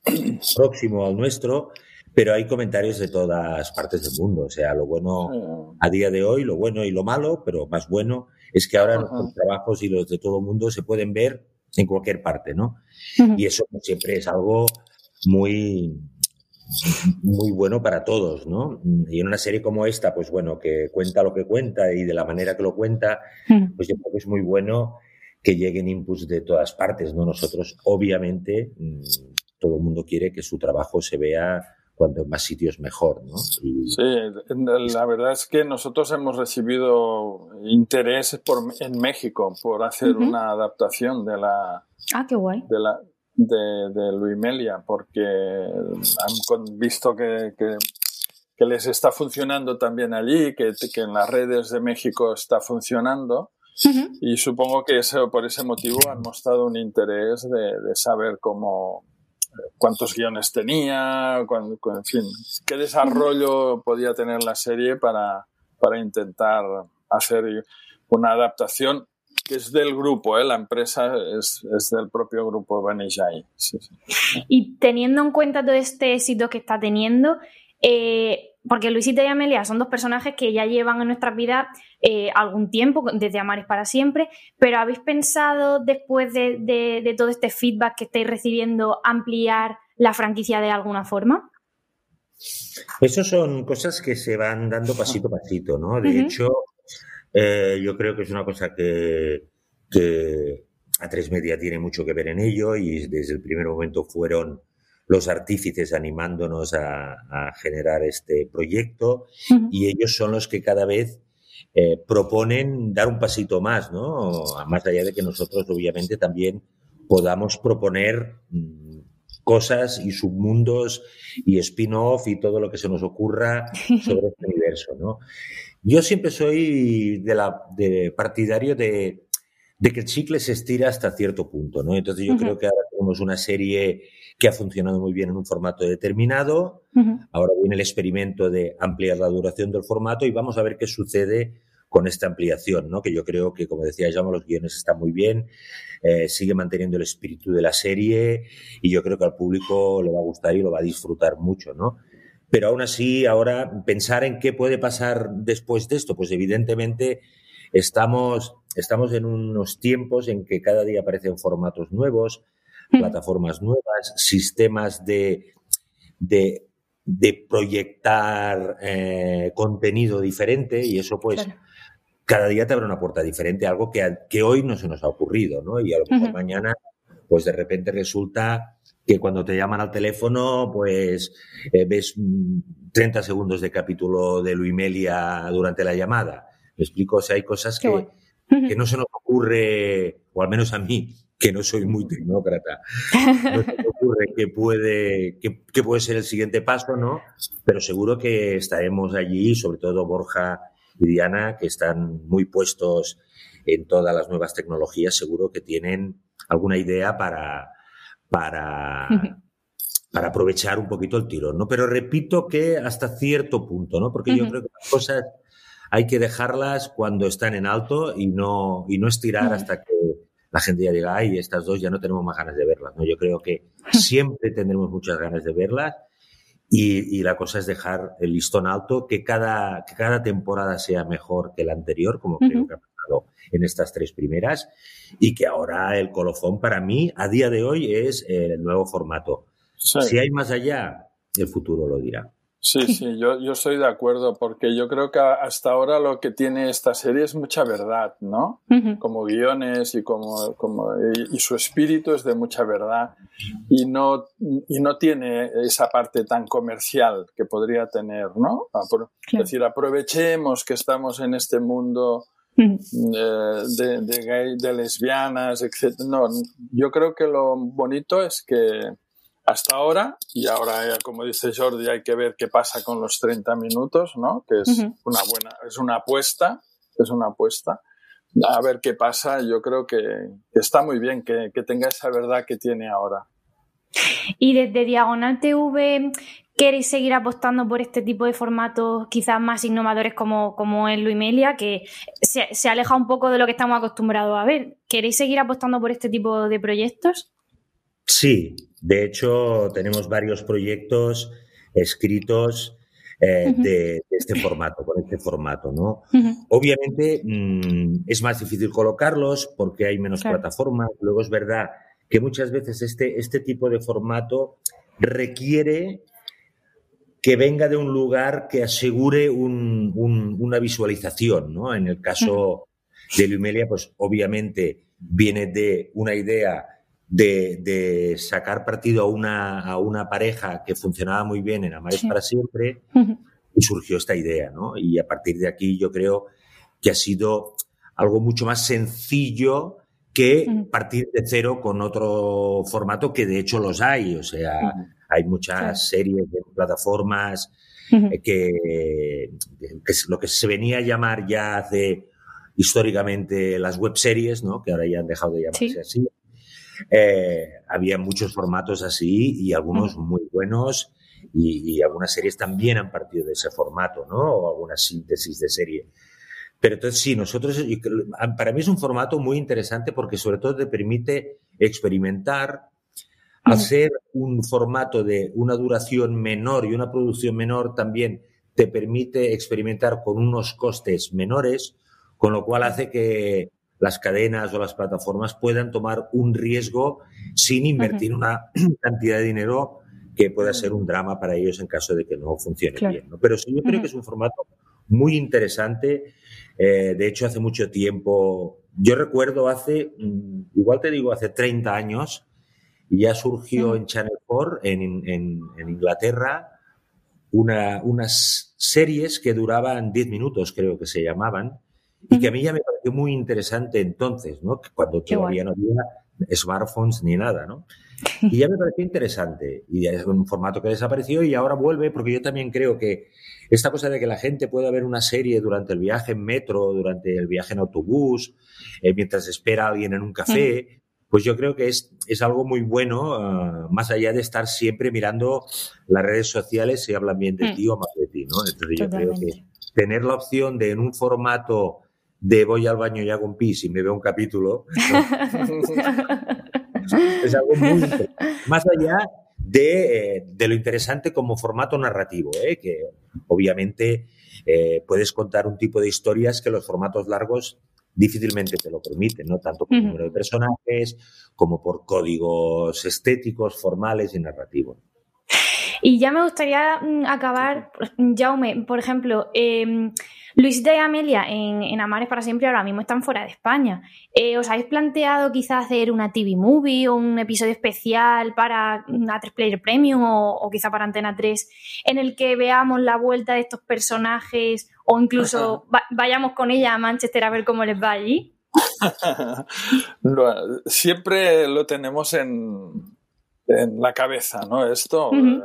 [SPEAKER 8] próximo al nuestro pero hay comentarios de todas partes del mundo. O sea lo bueno a día de hoy lo bueno y lo malo pero más bueno es que ahora los trabajos y los de todo el mundo se pueden ver en cualquier parte no y eso siempre es algo muy, muy bueno para todos, ¿no? Y en una serie como esta, pues bueno, que cuenta lo que cuenta y de la manera que lo cuenta, hmm. pues yo creo que es muy bueno que lleguen inputs de todas partes, ¿no? Nosotros, obviamente, mm, todo el mundo quiere que su trabajo se vea cuanto más sitios mejor, ¿no?
[SPEAKER 7] Sí, la verdad es que nosotros hemos recibido interés por, en México por hacer una adaptación de la,
[SPEAKER 1] ah, qué guay.
[SPEAKER 7] De la, de, de Luis Melia, porque han visto que, que, les está funcionando también allí, que, que, en las redes de México está funcionando. Y supongo que por ese motivo han mostrado un interés de, de saber cómo, cuántos guiones tenía, en fin, qué desarrollo podía tener la serie para, para intentar hacer una adaptación que es del grupo, ¿eh? la empresa es, es, del propio grupo Banijay. Sí, sí.
[SPEAKER 1] Y teniendo en cuenta todo este éxito que está teniendo, eh, porque Luisita y Amelia son dos personajes que ya llevan en nuestras vidas eh, algún tiempo, desde Amaris para siempre, pero ¿habéis pensado después de, de, de, todo este feedback que estáis recibiendo ampliar la franquicia de alguna forma?
[SPEAKER 8] Eso son cosas que se van dando pasito a pasito, ¿no? De uh -huh. hecho, eh, yo creo que es una cosa que, que A3 Media tiene mucho que ver en ello y desde el primer momento fueron los artífices animándonos a, a generar este proyecto uh -huh. y ellos son los que cada vez eh, proponen dar un pasito más, ¿no? Más allá de que nosotros obviamente también podamos proponer mmm, cosas y submundos y spin-off y todo lo que se nos ocurra sobre este universo, ¿no? Yo siempre soy de la de partidario de, de, que el chicle se estira hasta cierto punto, ¿no? Entonces yo uh -huh. creo que ahora tenemos una serie que ha funcionado muy bien en un formato determinado. Uh -huh. Ahora viene el experimento de ampliar la duración del formato y vamos a ver qué sucede con esta ampliación, ¿no? Que yo creo que, como decía Jaume, los guiones están muy bien, eh, sigue manteniendo el espíritu de la serie y yo creo que al público le va a gustar y lo va a disfrutar mucho, ¿no? Pero aún así, ahora pensar en qué puede pasar después de esto, pues evidentemente estamos, estamos en unos tiempos en que cada día aparecen formatos nuevos, mm. plataformas nuevas, sistemas de, de, de proyectar eh, contenido diferente y eso pues claro. cada día te abre una puerta diferente, algo que, que hoy no se nos ha ocurrido, ¿no? Y a lo mejor mañana pues de repente resulta que cuando te llaman al teléfono, pues eh, ves 30 mm, segundos de capítulo de Luimelia durante la llamada. Me explico, o sea, hay cosas que, bueno. que, no se nos ocurre, o al menos a mí, que no soy muy tecnócrata, no se me ocurre que puede, que, que, puede ser el siguiente paso, ¿no? Pero seguro que estaremos allí, sobre todo Borja y Diana, que están muy puestos en todas las nuevas tecnologías, seguro que tienen alguna idea para, para, para aprovechar un poquito el tirón, ¿no? Pero repito que hasta cierto punto, ¿no? Porque uh -huh. yo creo que las cosas hay que dejarlas cuando están en alto y no, y no estirar uh -huh. hasta que la gente ya diga, ay, estas dos ya no tenemos más ganas de verlas, ¿no? Yo creo que siempre tendremos muchas ganas de verlas y, y la cosa es dejar el listón alto, que cada, que cada temporada sea mejor que la anterior, como uh -huh. creo que pasado en estas tres primeras, y que ahora el colofón para mí a día de hoy es el nuevo formato. Sí. Si hay más allá, el futuro lo dirá.
[SPEAKER 7] Sí, sí, yo, yo estoy de acuerdo porque yo creo que hasta ahora lo que tiene esta serie es mucha verdad, ¿no? Uh -huh. Como guiones y como, como y, y, su espíritu es de mucha verdad y no y no tiene esa parte tan comercial que podría tener, ¿no? Claro. Es decir, aprovechemos que estamos en este mundo de, de, de, gay, de lesbianas, etc. No, yo creo que lo bonito es que hasta ahora, y ahora, como dice Jordi, hay que ver qué pasa con los 30 minutos, ¿no? Que es uh -huh. una buena, es una apuesta, es una apuesta. A ver qué pasa, yo creo que, que está muy bien que, que tenga esa verdad que tiene ahora.
[SPEAKER 1] Y desde Diagonal TV, ¿queréis seguir apostando por este tipo de formatos quizás más innovadores como, como es Luimelia, que se, se, aleja un poco de lo que estamos acostumbrados a ver? ¿Queréis seguir apostando por este tipo de proyectos?
[SPEAKER 8] Sí, de hecho tenemos varios proyectos escritos eh, uh -huh. de, de, este formato, con este formato, ¿no? Uh -huh. Obviamente mmm, es más difícil colocarlos porque hay menos claro. plataformas. Luego es verdad que muchas veces este, este tipo de formato requiere que venga de un lugar que asegure un, un, una visualización, ¿no? En el caso de Lumelia, pues obviamente viene de una idea de, de, sacar partido a una, a una pareja que funcionaba muy bien en Amares sí. para siempre y surgió esta idea, ¿no? Y a partir de aquí yo creo que ha sido algo mucho más sencillo que partir de cero con otro formato que de hecho los hay. O sea, hay muchas series de plataformas eh, que, es lo que se venía a llamar ya hace históricamente las web series, ¿no? que ahora ya han dejado de llamarse así. Eh, había muchos formatos así y algunos muy buenos y, y, algunas series también han partido de ese formato, ¿no? O alguna síntesis de serie. Pero entonces sí, nosotros, para mí es un formato muy interesante porque sobre todo te permite experimentar, hacer un formato de una duración menor y una producción menor también te permite experimentar con unos costes menores, con lo cual hace que las cadenas o las plataformas puedan tomar un riesgo sin invertir una cantidad de dinero que pueda ser un drama para ellos en caso de que no funcione bien. Pero sí, yo creo que es un formato muy interesante. Eh, de hecho, hace mucho tiempo, yo recuerdo hace, mm, igual te digo, hace 30 años, ya surgió en Channel 4, en, en, Inglaterra, una, unas series que duraban 10 minutos, creo que se llamaban, y que a mí ya me pareció muy interesante entonces, ¿no? Cuando todavía no había smartphones ni nada, ¿no? Y ya me pareció interesante. Y es un formato que desapareció y ahora vuelve porque yo también creo que esta cosa de que la gente pueda ver una serie durante el viaje en metro, durante el viaje en autobús, eh, mientras espera a alguien en un café, pues yo creo que es, es algo muy bueno, ah, más allá de estar siempre mirando las redes sociales si hablan bien de ti o mal de ti, ¿no? Entonces yo creo que tener la opción de en un formato de voy al baño y hago un pis y me veo un capítulo, es algo muy Más allá eh, de, lo interesante como formato narrativo, ¿eh? que obviamente eh, puedes contar un tipo de historias que los formatos largos difícilmente te lo permiten, ¿no? Tanto por número de personajes como por códigos estéticos, formales y narrativos.
[SPEAKER 1] Y ya me gustaría mm, acabar, Jaume, por ejemplo, eh, Luisita y Amelia en, en, Amares para siempre ahora mismo están fuera de España. Eh, ¿Os habéis planteado quizás hacer una TV movie o un episodio especial para una 3 Player Premium o, quizá para Antena 3 en el que veamos la vuelta de estos personajes o incluso vayamos con ella a Manchester a ver cómo les va allí?
[SPEAKER 7] siempre lo tenemos en, en la cabeza, ¿no? Esto, eh,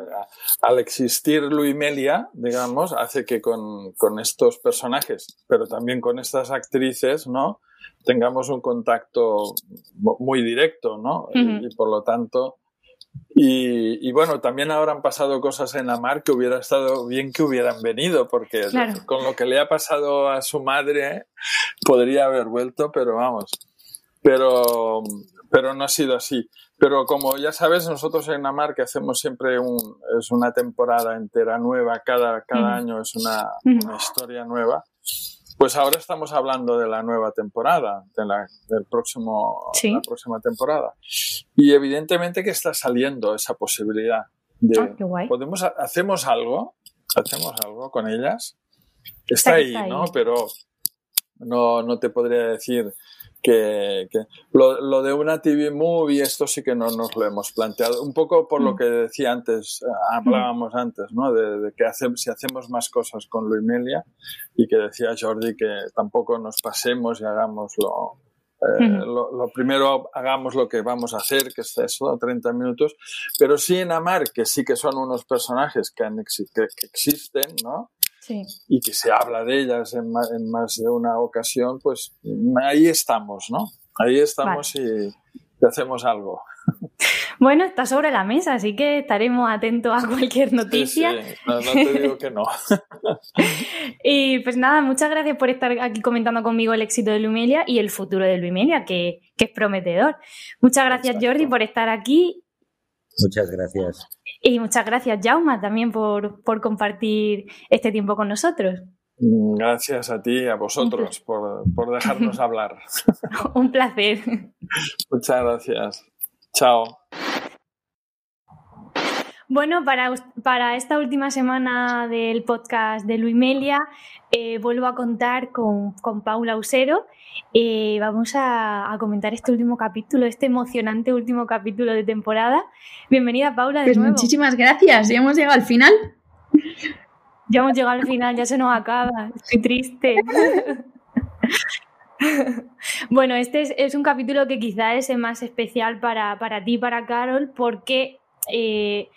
[SPEAKER 7] al existir Luimelia, digamos, hace que con, estos personajes, pero también con estas actrices, ¿no? Tengamos un contacto muy directo, ¿no? y, por lo tanto, y, bueno, también ahora han pasado cosas en la mar que hubiera estado bien que hubieran venido, porque con lo que le ha pasado a su madre, podría haber vuelto, pero vamos. Pero, pero no ha sido así. Pero como ya sabes, nosotros en Amar que hacemos siempre un, es una temporada entera nueva, cada, cada año es una, historia nueva. Pues ahora estamos hablando de la nueva temporada, de la, del próximo, la próxima temporada. Y evidentemente que está saliendo esa posibilidad de, ah, podemos, hacemos algo, hacemos algo con ellas. Está, ahí, ¿no? Pero no, no te podría decir que, lo, de una TV movie, esto sí que no nos lo hemos planteado. Un poco por lo mm. que decía antes, eh, hablábamos antes, ¿no? De, que si hacemos más cosas con Luimelia y que decía Jordi que tampoco nos pasemos y hagamos lo, eh, lo, primero hagamos lo que vamos a hacer, que es eso, 30 minutos, pero sí en Amar, que sí que son unos personajes que, han, que existen, ¿no? Y que se habla de ellas en más, de una ocasión, pues ahí estamos, ¿no? Ahí estamos y, hacemos algo.
[SPEAKER 1] Bueno, está sobre la mesa, así que estaremos atentos a cualquier noticia.
[SPEAKER 7] Sí, No, te digo que no.
[SPEAKER 1] y pues nada, muchas gracias por estar aquí comentando conmigo el éxito de Lumelia y el futuro de Lumelia, que, que es prometedor. Muchas gracias, Jordi, por estar aquí.
[SPEAKER 8] Muchas gracias.
[SPEAKER 1] Y muchas gracias, Jauma, también por, compartir este tiempo con nosotros.
[SPEAKER 7] Gracias a ti y a vosotros por, dejarnos hablar.
[SPEAKER 1] Un placer.
[SPEAKER 7] Muchas gracias. Chao.
[SPEAKER 1] Bueno, para, para, esta última semana del podcast de Luimelia, eh, vuelvo a contar con, con Paula Usero. Eh, vamos a, comentar este último capítulo, este emocionante último capítulo de temporada. Bienvenida, Paula, de
[SPEAKER 9] pues
[SPEAKER 1] nuevo.
[SPEAKER 9] Muchísimas gracias. ¿Ya hemos llegado al final?
[SPEAKER 1] Ya hemos llegado al final, ya se nos acaba. Estoy triste. bueno, este es, un capítulo que quizá es el más especial para, para ti, para Carol, porque eh,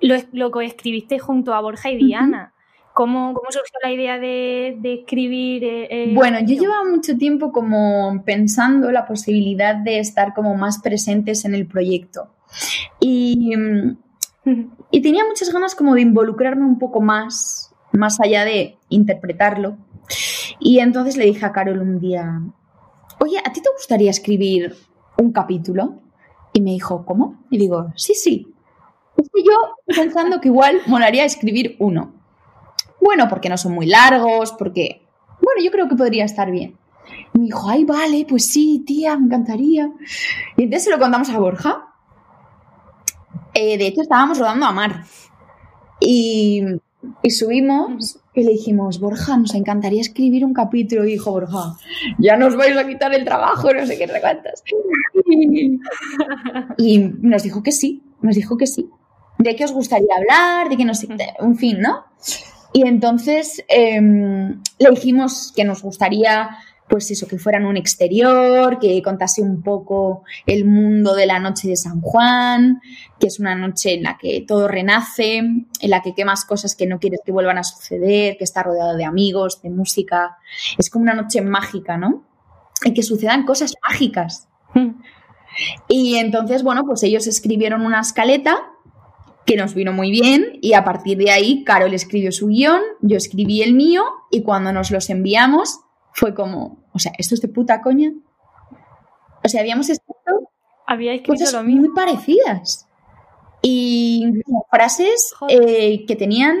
[SPEAKER 1] lo, lo escribiste junto a Borja y Diana. ¿Cómo, surgió la idea de, escribir? Eh,
[SPEAKER 9] eh, bueno, yo llevaba mucho tiempo como pensando la posibilidad de estar como más presentes en el proyecto. Y, y tenía muchas ganas como de involucrarme un poco más, más allá de interpretarlo. Y entonces le dije a Carol un día, oye, ¿a ti te gustaría escribir un capítulo? Y me dijo, ¿cómo? Y digo, sí, sí. Estoy yo pensando que igual molaría escribir uno. Bueno, porque no son muy largos, porque, bueno, yo creo que podría estar bien. Y me dijo, ay, vale, pues sí, tía, me encantaría. Y entonces se lo contamos a Borja. Eh, de hecho, estábamos rodando a mar. Y, y subimos y le dijimos, Borja, nos encantaría escribir un capítulo. Y dijo Borja, ya nos vais a quitar el trabajo, no sé qué recuentas. Y, nos dijo que sí, nos dijo que sí. De qué os gustaría hablar, de qué no sé, en fin, ¿no? Y entonces em, le dijimos que nos gustaría, pues eso, que fueran un exterior, que contase un poco el mundo de la noche de San Juan, que es una noche en la que todo renace, en la que quemas cosas que no quieres que vuelvan a suceder, que está rodeado de amigos, de música. Es como una noche mágica, ¿no? Y que sucedan cosas mágicas. Hmm. Y entonces, bueno, pues ellos escribieron una escaleta que nos vino muy bien y a partir de ahí Carol escribió su guion, yo escribí el mío y cuando nos los enviamos fue como, o sea, esto es de puta coña. O sea, habíamos escrito
[SPEAKER 1] Había
[SPEAKER 9] cosas
[SPEAKER 1] lo
[SPEAKER 9] muy parecidas. Y frases eh, que tenían,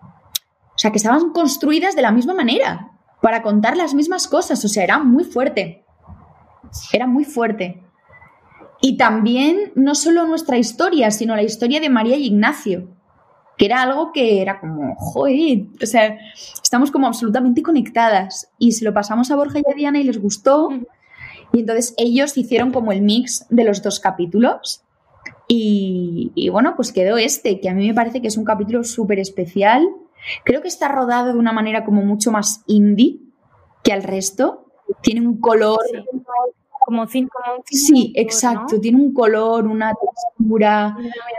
[SPEAKER 9] o sea, que estaban construidas de la misma manera para contar las mismas cosas, o sea, era muy fuerte, era muy fuerte. Y también no solo nuestra historia, sino la historia de María y Ignacio, que era algo que era como, joder, o sea, estamos como absolutamente conectadas. Y se lo pasamos a Borja y a Diana y les gustó. Y entonces ellos hicieron como el mix de los dos capítulos. Y, y bueno, pues quedó este, que a mí me parece que es un capítulo súper especial. Creo que está rodado de una manera como mucho más indie que al resto. Tiene un color
[SPEAKER 1] como cinco
[SPEAKER 9] Sí, exacto. Tiene un color, una textura,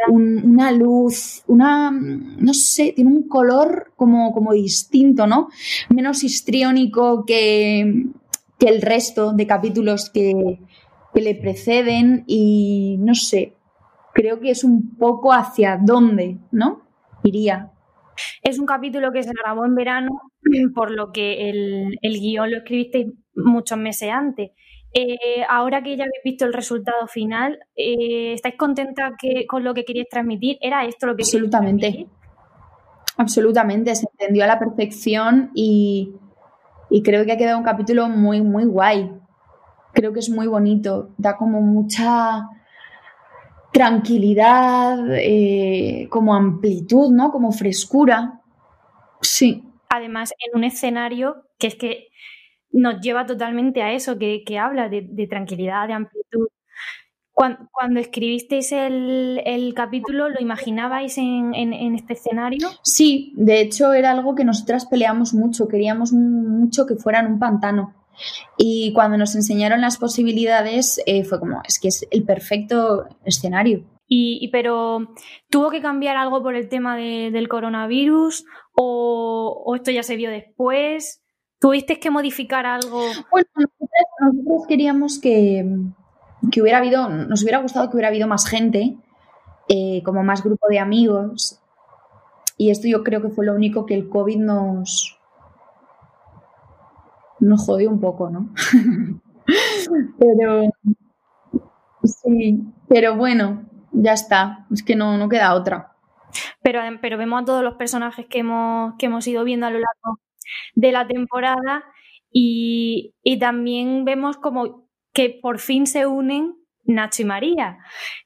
[SPEAKER 9] una luz, una, no sé, tiene un color como, como distinto, ¿no? Menos histriónico que, que el resto de capítulos que, que le preceden y no sé, creo que es un poco hacia dónde, ¿no? Iría.
[SPEAKER 1] Es un capítulo que se grabó en verano, por lo que el, el guion lo escribiste muchos meses antes. Eh, ahora que ya habéis visto el resultado final, eh, ¿estáis contenta que, con lo que queríais transmitir? ¿Era esto lo que
[SPEAKER 9] Absolutamente. Absolutamente, se entendió a la perfección y, creo que ha quedado un capítulo muy, muy guay. Creo que es muy bonito, da como mucha tranquilidad, eh, como amplitud, ¿no? Como frescura. Sí.
[SPEAKER 1] Además, en un escenario que es que nos lleva totalmente a eso que, habla de, tranquilidad, de amplitud. Cuando, escribisteis el, capítulo, ¿lo imaginabais en, este escenario?
[SPEAKER 9] Sí, de hecho era algo que nosotras peleamos mucho, queríamos mucho que fuera en un pantano. Y cuando nos enseñaron las posibilidades, eh, fue como, es que es el perfecto escenario.
[SPEAKER 1] Y, pero, ¿tuvo que cambiar algo por el tema del coronavirus? ¿O, ¿O esto ya se vio después? ¿Tuviste que modificar algo?
[SPEAKER 9] Bueno, nosotros, queríamos que, hubiera habido, nos hubiera gustado que hubiera habido más gente, eh, como más grupo de amigos. Y esto yo creo que fue lo único que el COVID nos, nos jodió un poco, ¿no? pero sí, pero bueno, ya está, es que no, no queda otra.
[SPEAKER 1] Pero, pero vemos a todos los personajes que hemos, que hemos ido viendo a lo largo de la temporada y, también vemos como que por fin se unen Nacho y María,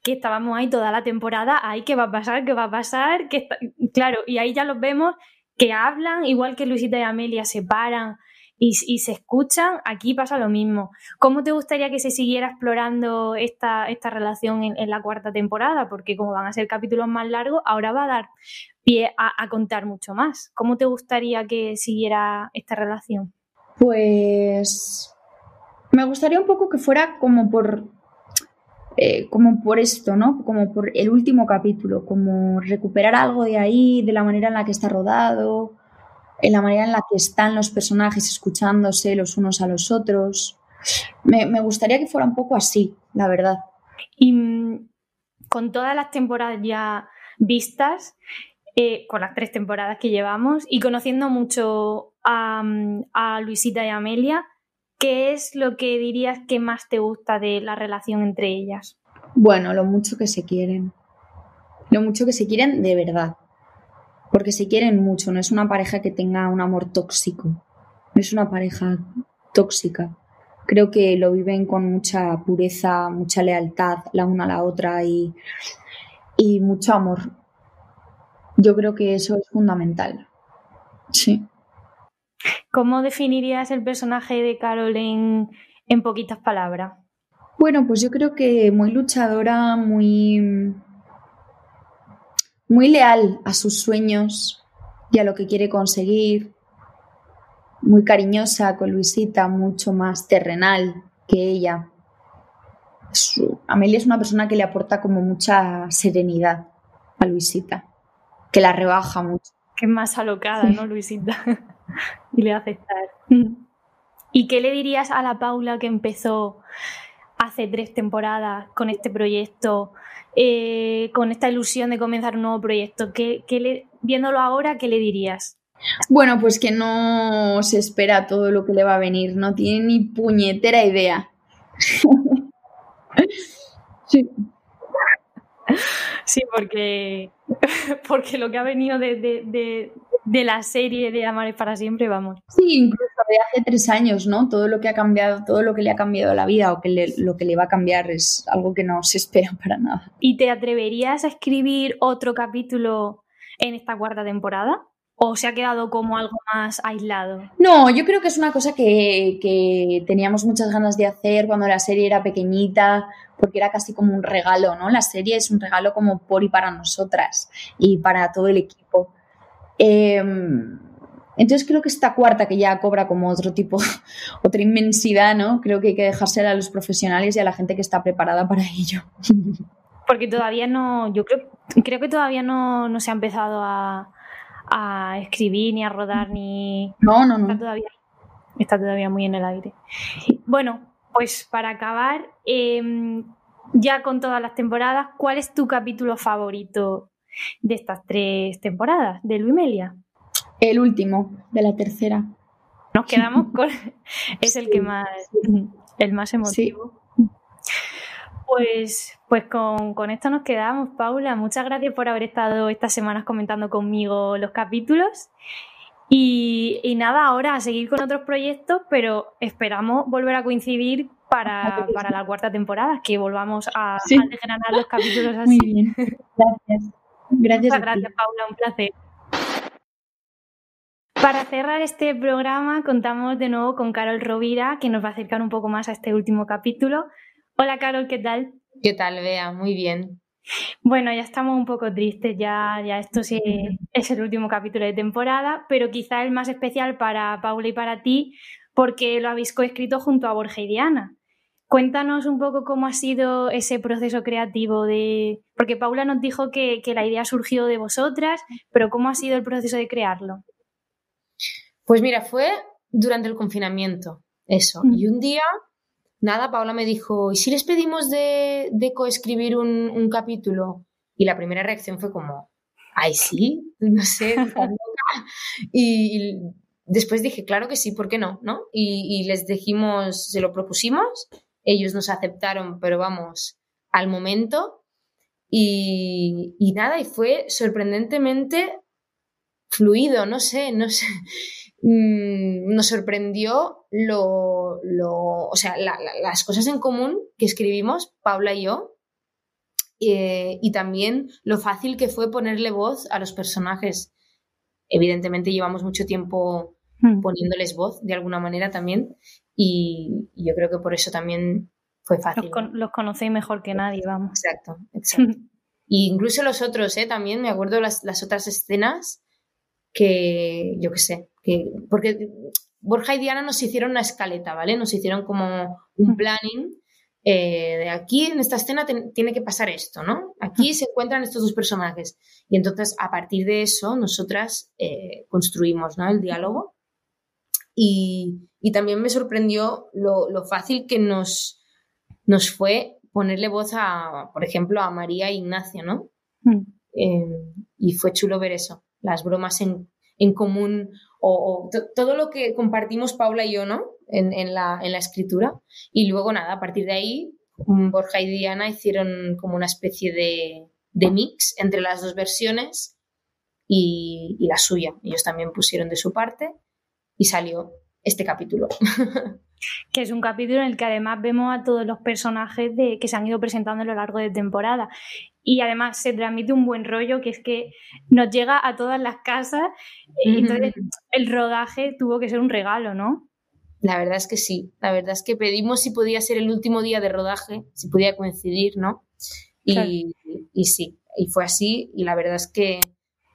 [SPEAKER 1] que estábamos ahí toda la temporada, ay, ¿qué va a pasar? ¿Qué va a pasar? Que Claro, y ahí ya los vemos que hablan, igual que Luisita y Amelia se paran y, se escuchan, aquí pasa lo mismo. ¿Cómo te gustaría que se siguiera explorando esta, esta relación en, la cuarta temporada? Porque como van a ser capítulos más largos, ahora va a dar pie a, contar mucho más. ¿Cómo te gustaría que siguiera esta relación?
[SPEAKER 9] Pues Me gustaría un poco que fuera como por eh, como por esto, ¿no? Como por el último capítulo, como recuperar algo de ahí, de la manera en la que está rodado, en la manera en la que están los personajes escuchándose los unos a los otros. Me, gustaría que fuera un poco así, la verdad.
[SPEAKER 1] Y mm, con todas las temporadas ya vistas, eh, con las tres temporadas que llevamos, y conociendo mucho a, mm, a Luisita y Amelia, ¿qué es lo que dirías que más te gusta de la relación entre ellas?
[SPEAKER 9] Bueno, lo mucho que se quieren. Lo mucho que se quieren de verdad. Porque se quieren mucho, no es una pareja que tenga un amor tóxico. No es una pareja tóxica. Creo que lo viven con mucha pureza, mucha lealtad la una a la otra y, y mucho amor. Yo creo que eso es fundamental. Sí.
[SPEAKER 1] ¿Cómo definirías el personaje de Carol en, poquitas palabras?
[SPEAKER 9] Bueno, pues yo creo que muy luchadora, muy, muy leal a sus sueños y a lo que quiere conseguir, muy cariñosa con Luisita, mucho más terrenal que ella. Amelia es una persona que le aporta como mucha serenidad a Luisita, que la rebaja mucho.
[SPEAKER 1] Que es más alocada, ¿no, Luisita? y le hace estar. ¿Y qué le dirías a la Paula que empezó hace tres temporadas con este proyecto, eh, con esta ilusión de comenzar un nuevo proyecto? ¿Qué, le, viéndolo ahora, ¿qué le dirías?
[SPEAKER 9] Bueno, pues que no se espera todo lo que le va a venir, no tiene ni puñetera idea.
[SPEAKER 1] sí. Sí, porque, porque lo que ha venido de, de la serie de Amar para siempre, vamos.
[SPEAKER 9] Sí, incluso de hace tres años, ¿no? Todo lo que ha cambiado, todo lo que le ha cambiado la vida o que lo que le va a cambiar es algo que no se espera para nada.
[SPEAKER 1] ¿Y te atreverías a escribir otro capítulo en esta cuarta temporada? ¿O se ha quedado como algo más aislado?
[SPEAKER 9] No, yo creo que es una cosa que, que, teníamos muchas ganas de hacer cuando la serie era pequeñita, porque era casi como un regalo, ¿no? La serie es un regalo como por y para nosotras y para todo el equipo. Em, entonces creo que esta cuarta, que ya cobra como otro tipo, otra inmensidad, ¿no? Creo que hay que dejársela a los profesionales y a la gente que está preparada para ello.
[SPEAKER 1] Porque todavía no, yo creo, creo que todavía no, se ha empezado a, escribir, ni a rodar, ni...
[SPEAKER 9] No, no, no.
[SPEAKER 1] Está todavía, está todavía muy en el aire. Bueno, pues para acabar, em, ya con todas las temporadas, ¿cuál es tu capítulo favorito de estas tres temporadas de Luimelia?
[SPEAKER 9] El último, de la tercera.
[SPEAKER 1] Nos quedamos con. es el que más. El más emotivo. Pues, pues con, esto nos quedamos, Paula. Muchas gracias por haber estado estas semanas comentando conmigo los capítulos. Y, nada, ahora a seguir con otros proyectos, pero esperamos volver a coincidir para, la cuarta temporada, que volvamos a, a los capítulos así.
[SPEAKER 9] Muy bien, gracias. Gracias.
[SPEAKER 1] Muchas gracias, Paula, un placer. Para cerrar este programa, contamos de nuevo con Carol Rovira, que nos va a acercar un poco más a este último capítulo. Hola, Carol, ¿qué tal?
[SPEAKER 10] ¿Qué tal, Bea? Muy bien.
[SPEAKER 1] Bueno, ya estamos un poco tristes, ya, ya esto sí es el último capítulo de temporada, pero quizá el más especial para Paula y para ti, porque lo habéis coescrito junto a Borja y Diana. Cuéntanos un poco cómo ha sido ese proceso creativo de. Porque Paula nos dijo que, la idea surgió de vosotras, pero ¿cómo ha sido el proceso de crearlo?
[SPEAKER 10] Pues mira, fue durante el confinamiento, eso. Y un día, nada, Paula me dijo, ¿y si les pedimos de, coescribir un, capítulo? Y la primera reacción fue como, ay, sí, no sé, y, después dije, claro que sí, ¿por qué no? ¿no? Y, y les dijimos, se lo propusimos ellos nos aceptaron, pero vamos, al momento. Y, nada, y fue sorprendentemente fluido, no sé, no sé. Mm, nos sorprendió lo, lo o sea, las cosas en común que escribimos, Paula y yo, eh, y también lo fácil que fue ponerle voz a los personajes. Evidentemente llevamos mucho tiempo hmm. poniéndoles voz de alguna manera también y, yo creo que por eso también fue fácil.
[SPEAKER 1] Los, conocéis mejor que nadie, vamos.
[SPEAKER 10] Exacto, exacto. y incluso los otros, ¿eh? También me acuerdo las, las otras escenas que, yo qué sé, que, porque Borja y Diana nos hicieron una escaleta, ¿vale? Nos hicieron como un planning eh, de aquí en esta escena tiene que pasar esto, ¿no? Aquí se encuentran estos dos personajes. Y entonces, a partir de eso, nosotras eh, construimos ¿no? el diálogo. Y, también me sorprendió lo, fácil que nos, nos fue ponerle voz a, por ejemplo, a María e Ignacio, ¿no? Mm. Eh, y fue chulo ver eso, las bromas en, común o, todo lo que compartimos Paula y yo, ¿no? En, la, escritura. Y luego, nada, a partir de ahí, mm, Borja y Diana hicieron como una especie de, mix entre las dos versiones y, y, la suya. Ellos también pusieron de su parte y salió este capítulo.
[SPEAKER 1] que es un capítulo en el que además vemos a todos los personajes de, que se han ido presentando a lo largo de temporada. Y además se transmite un buen rollo que es que nos llega a todas las casas. Y entonces el rodaje tuvo que ser un regalo, ¿no?
[SPEAKER 10] La verdad es que sí. La verdad es que pedimos si podía ser el último día de rodaje, si podía coincidir, ¿no? Y, y sí, y fue así. Y la verdad es que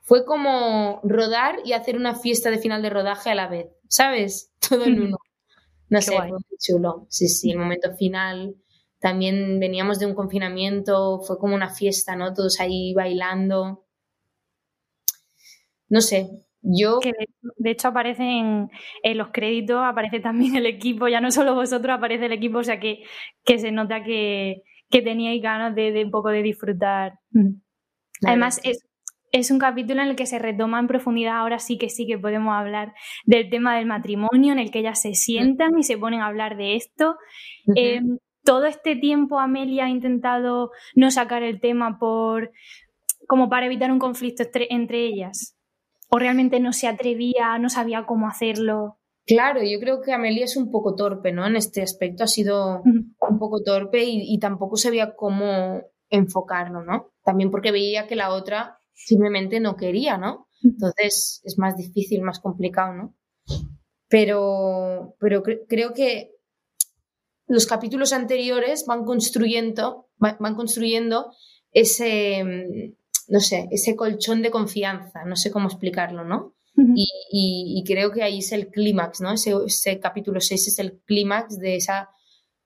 [SPEAKER 10] fue como rodar y hacer una fiesta de final de rodaje a la vez, ¿sabes? Todo en uno. No sé, fue muy chulo. Sí, sí, el momento final. También veníamos de un confinamiento, fue como una fiesta, ¿no? Todos ahí bailando. No sé, yo...
[SPEAKER 1] Que de, hecho aparece en, los créditos, aparece también el equipo, ya no solo vosotros, aparece el equipo, o sea que, que se nota que, que teníais ganas de, un poco de disfrutar. Además, es, es un capítulo en el que se retoma en profundidad, ahora sí que sí que podemos hablar del tema del matrimonio, en el que ellas se sientan y se ponen a hablar de esto. Em, todo este tiempo Amelia ha intentado no sacar el tema por como para evitar un conflicto entre ellas. O realmente no se atrevía, no sabía cómo hacerlo.
[SPEAKER 10] Claro, yo creo que Amelia es un poco torpe, ¿no? En este aspecto ha sido un poco torpe y, y tampoco sabía cómo enfocarlo, ¿no? También porque veía que la otra simplemente no quería, ¿no? Entonces es más difícil, más complicado, ¿no? Pero, pero creo que los capítulos anteriores van construyendo, van construyendo ese, no sé, ese colchón de confianza, no sé cómo explicarlo, ¿no? y, creo que ahí es el clímax, ¿no? Ese, capítulo 6 es el clímax de esa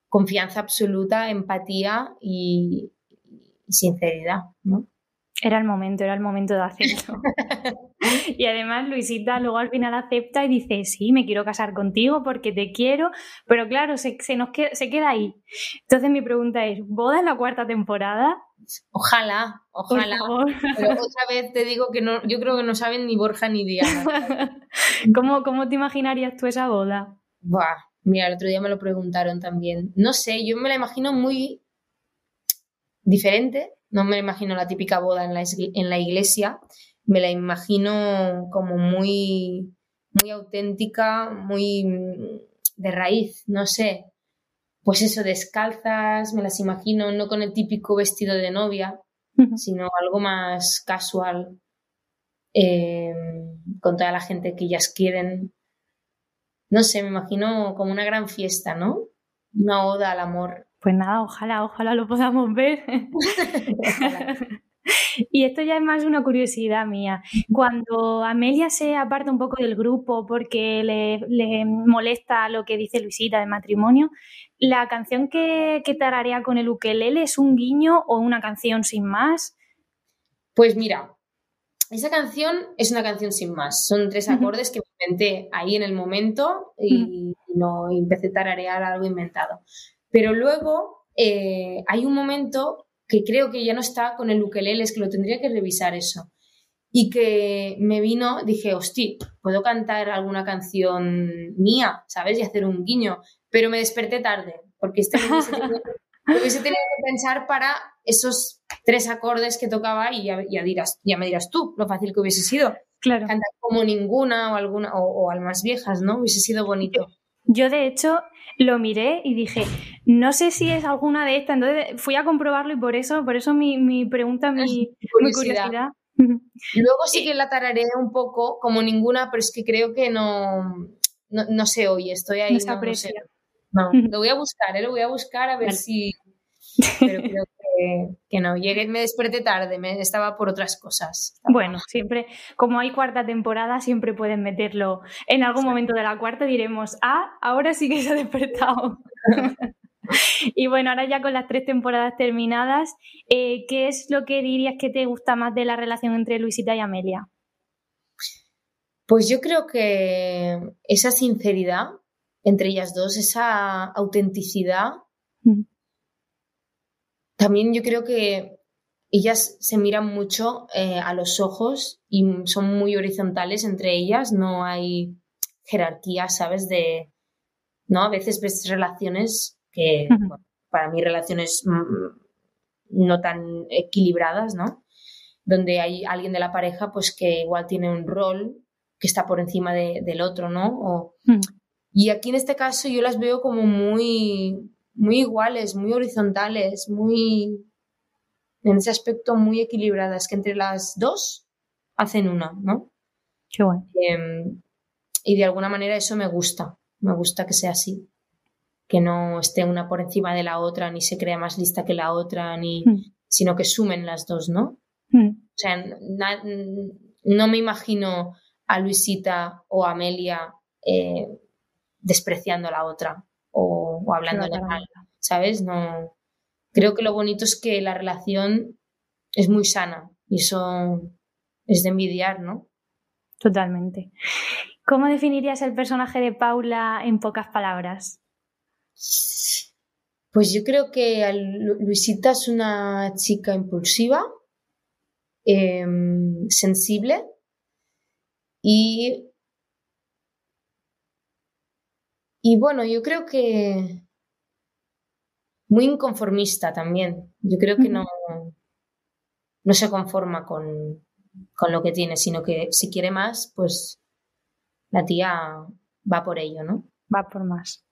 [SPEAKER 10] confianza absoluta, empatía y, y sinceridad, ¿no?
[SPEAKER 1] Era el momento, era el momento de hacerlo. y además Luisita luego al final acepta y dice, sí, me quiero casar contigo porque te quiero, pero claro, se, nos queda, se queda ahí. Entonces mi pregunta es, ¿boda en la cuarta temporada?
[SPEAKER 10] Ojalá, ojalá. Pero otra vez te digo que no, yo creo que no saben ni Borja ni Diana.
[SPEAKER 1] ¿Cómo, ¿Cómo te imaginarías tú esa boda?
[SPEAKER 10] Buah, mira, el otro día me lo preguntaron también. No sé, yo me la imagino muy diferente no me imagino la típica boda en la, en la iglesia, me la imagino como muy, muy auténtica, muy de raíz, no sé. Pues eso, descalzas, me las imagino no con el típico vestido de novia, sino algo más casual, eh, con toda la gente que ellas quieren. No sé, me imagino como una gran fiesta, ¿no? Una oda al amor.
[SPEAKER 1] Pues nada, ojalá, ojalá lo podamos ver. y esto ya es más una curiosidad mía. Cuando Amelia se aparta un poco del grupo porque le, molesta lo que dice Luisita de matrimonio, ¿la canción que, que tararea con el ukelele es un guiño o una canción sin más?
[SPEAKER 10] Pues mira, esa canción es una canción sin más. Son tres acordes que me inventé ahí en el momento y no empecé a tararear algo inventado. Pero luego eh, hay un momento que creo que ya no está con el ukelele, es que lo tendría que revisar eso. Y que me vino, dije, hostia, puedo cantar alguna canción mía, ¿sabes? Y hacer un guiño. Pero me desperté tarde, porque este hubiese tenido, hubiese tenido que pensar para esos tres acordes que tocaba y ya, dirás, ya me dirás tú lo fácil que hubiese sido.
[SPEAKER 1] Claro.
[SPEAKER 10] Cantar como ninguna o alguna, o, o almas viejas, ¿no? Hubiese sido bonito.
[SPEAKER 1] Yo, de hecho, lo miré y dije, no sé si es alguna de estas. Entonces fui a comprobarlo y por eso, por eso mi, mi pregunta, mi, curiosidad.
[SPEAKER 10] Luego sí que la tararé un poco, como ninguna, pero es que creo que no, no, se oye. Estoy ahí.
[SPEAKER 1] No,
[SPEAKER 10] no, lo voy a buscar, ¿eh? lo voy a buscar a ver si. Pero creo que, no, llegué, me desperté tarde, me, estaba por otras cosas.
[SPEAKER 1] Bueno, siempre, como hay cuarta temporada, siempre pueden meterlo. En algún momento de la cuarta diremos, ah, ahora sí que se ha despertado. y bueno, ahora ya con las tres temporadas terminadas, eh, ¿qué es lo que dirías que te gusta más de la relación entre Luisita y Amelia?
[SPEAKER 10] Pues yo creo que esa sinceridad entre ellas dos, esa autenticidad. Mm. También yo creo que ellas se miran mucho eh, a los ojos y son muy horizontales entre ellas, no hay jerarquía, ¿sabes? De, ¿no? A veces ves relaciones que, para mí relaciones mm, no tan equilibradas, ¿no? Donde hay alguien de la pareja, pues que igual tiene un rol que está por encima del otro, ¿no? O, mm. Y aquí en este caso yo las veo como muy, muy iguales, muy horizontales, muy, en ese aspecto muy equilibradas, que entre las dos hacen una, ¿no?
[SPEAKER 1] Qué bueno.
[SPEAKER 10] Em, y de alguna manera eso me gusta, me gusta que sea así, que no esté una por encima de la otra, ni se crea más lista que la otra, ni, hmm. sino que sumen las dos, ¿no? Hmm. O sea, no me imagino a Luisita o a Amelia eh, despreciando a la otra o, o hablándole mal, ¿sabes? No. Creo que lo bonito es que la relación es muy sana y eso es de envidiar, ¿no?
[SPEAKER 1] Totalmente. ¿Cómo definirías el personaje de Paula en pocas palabras?
[SPEAKER 10] Pues yo creo que Luisita es una chica impulsiva, em, sensible y Y bueno, yo creo que muy inconformista también. Yo creo que no, no se conforma con, con lo que tiene, sino que si quiere más, pues la tía va por ello, ¿no?
[SPEAKER 1] Va por más.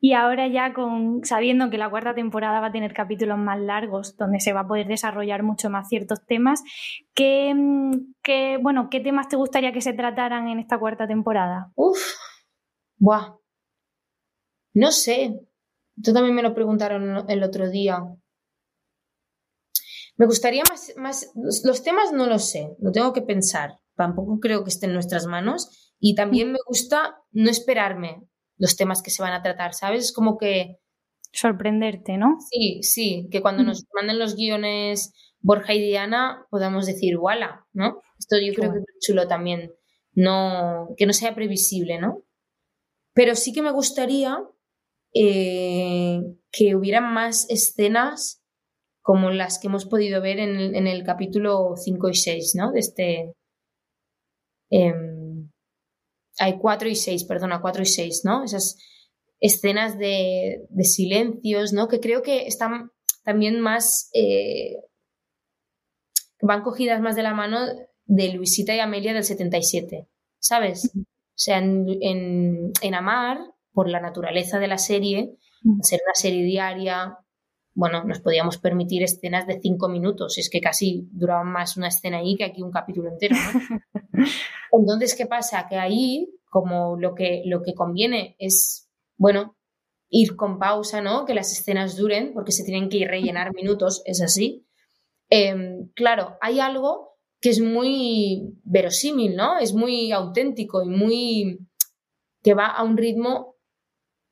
[SPEAKER 1] Y ahora ya con sabiendo que la cuarta temporada va a tener capítulos más largos, donde se va a poder desarrollar mucho más ciertos temas, ¿qué, qué bueno, qué temas te gustaría que se trataran en esta cuarta temporada?
[SPEAKER 10] Uf, Buah. No sé. Tú también me lo preguntaron el otro día. Me gustaría más, más, los temas no lo sé, lo tengo que pensar. Tampoco creo que esté en nuestras manos. Y también me gusta no esperarme los temas que se van a tratar, ¿sabes? Es como que...
[SPEAKER 1] Sorprenderte, ¿no?
[SPEAKER 10] Sí, sí, que cuando nos manden los guiones Borja y Diana podamos decir, ¡wala! ¿no? Esto yo creo que es chulo también, no, que no sea previsible, ¿no? Pero sí que me gustaría eh, que hubiera más escenas como las que hemos podido ver en, el capítulo 5 y 6, ¿no? De este... Em, hay 4 y 6, perdona, 4 y 6, ¿no? Esas escenas de, silencios, ¿no? Que creo que están también más... Eh, van cogidas más de la mano de Luisita y Amelia del 77, ¿sabes? O sea, en, en, Amar, por la naturaleza de la serie, ser una serie diaria, bueno, nos podíamos permitir escenas de cinco minutos. Es que casi duraba más una escena ahí que aquí un capítulo entero, ¿no? Entonces, ¿qué pasa? Que ahí, como lo que, lo que conviene es, bueno, ir con pausa, ¿no? Que las escenas duren, porque se tienen que ir rellenar minutos, es así. Em, claro, hay algo que es muy verosímil, ¿no? Es muy auténtico y muy que va a un ritmo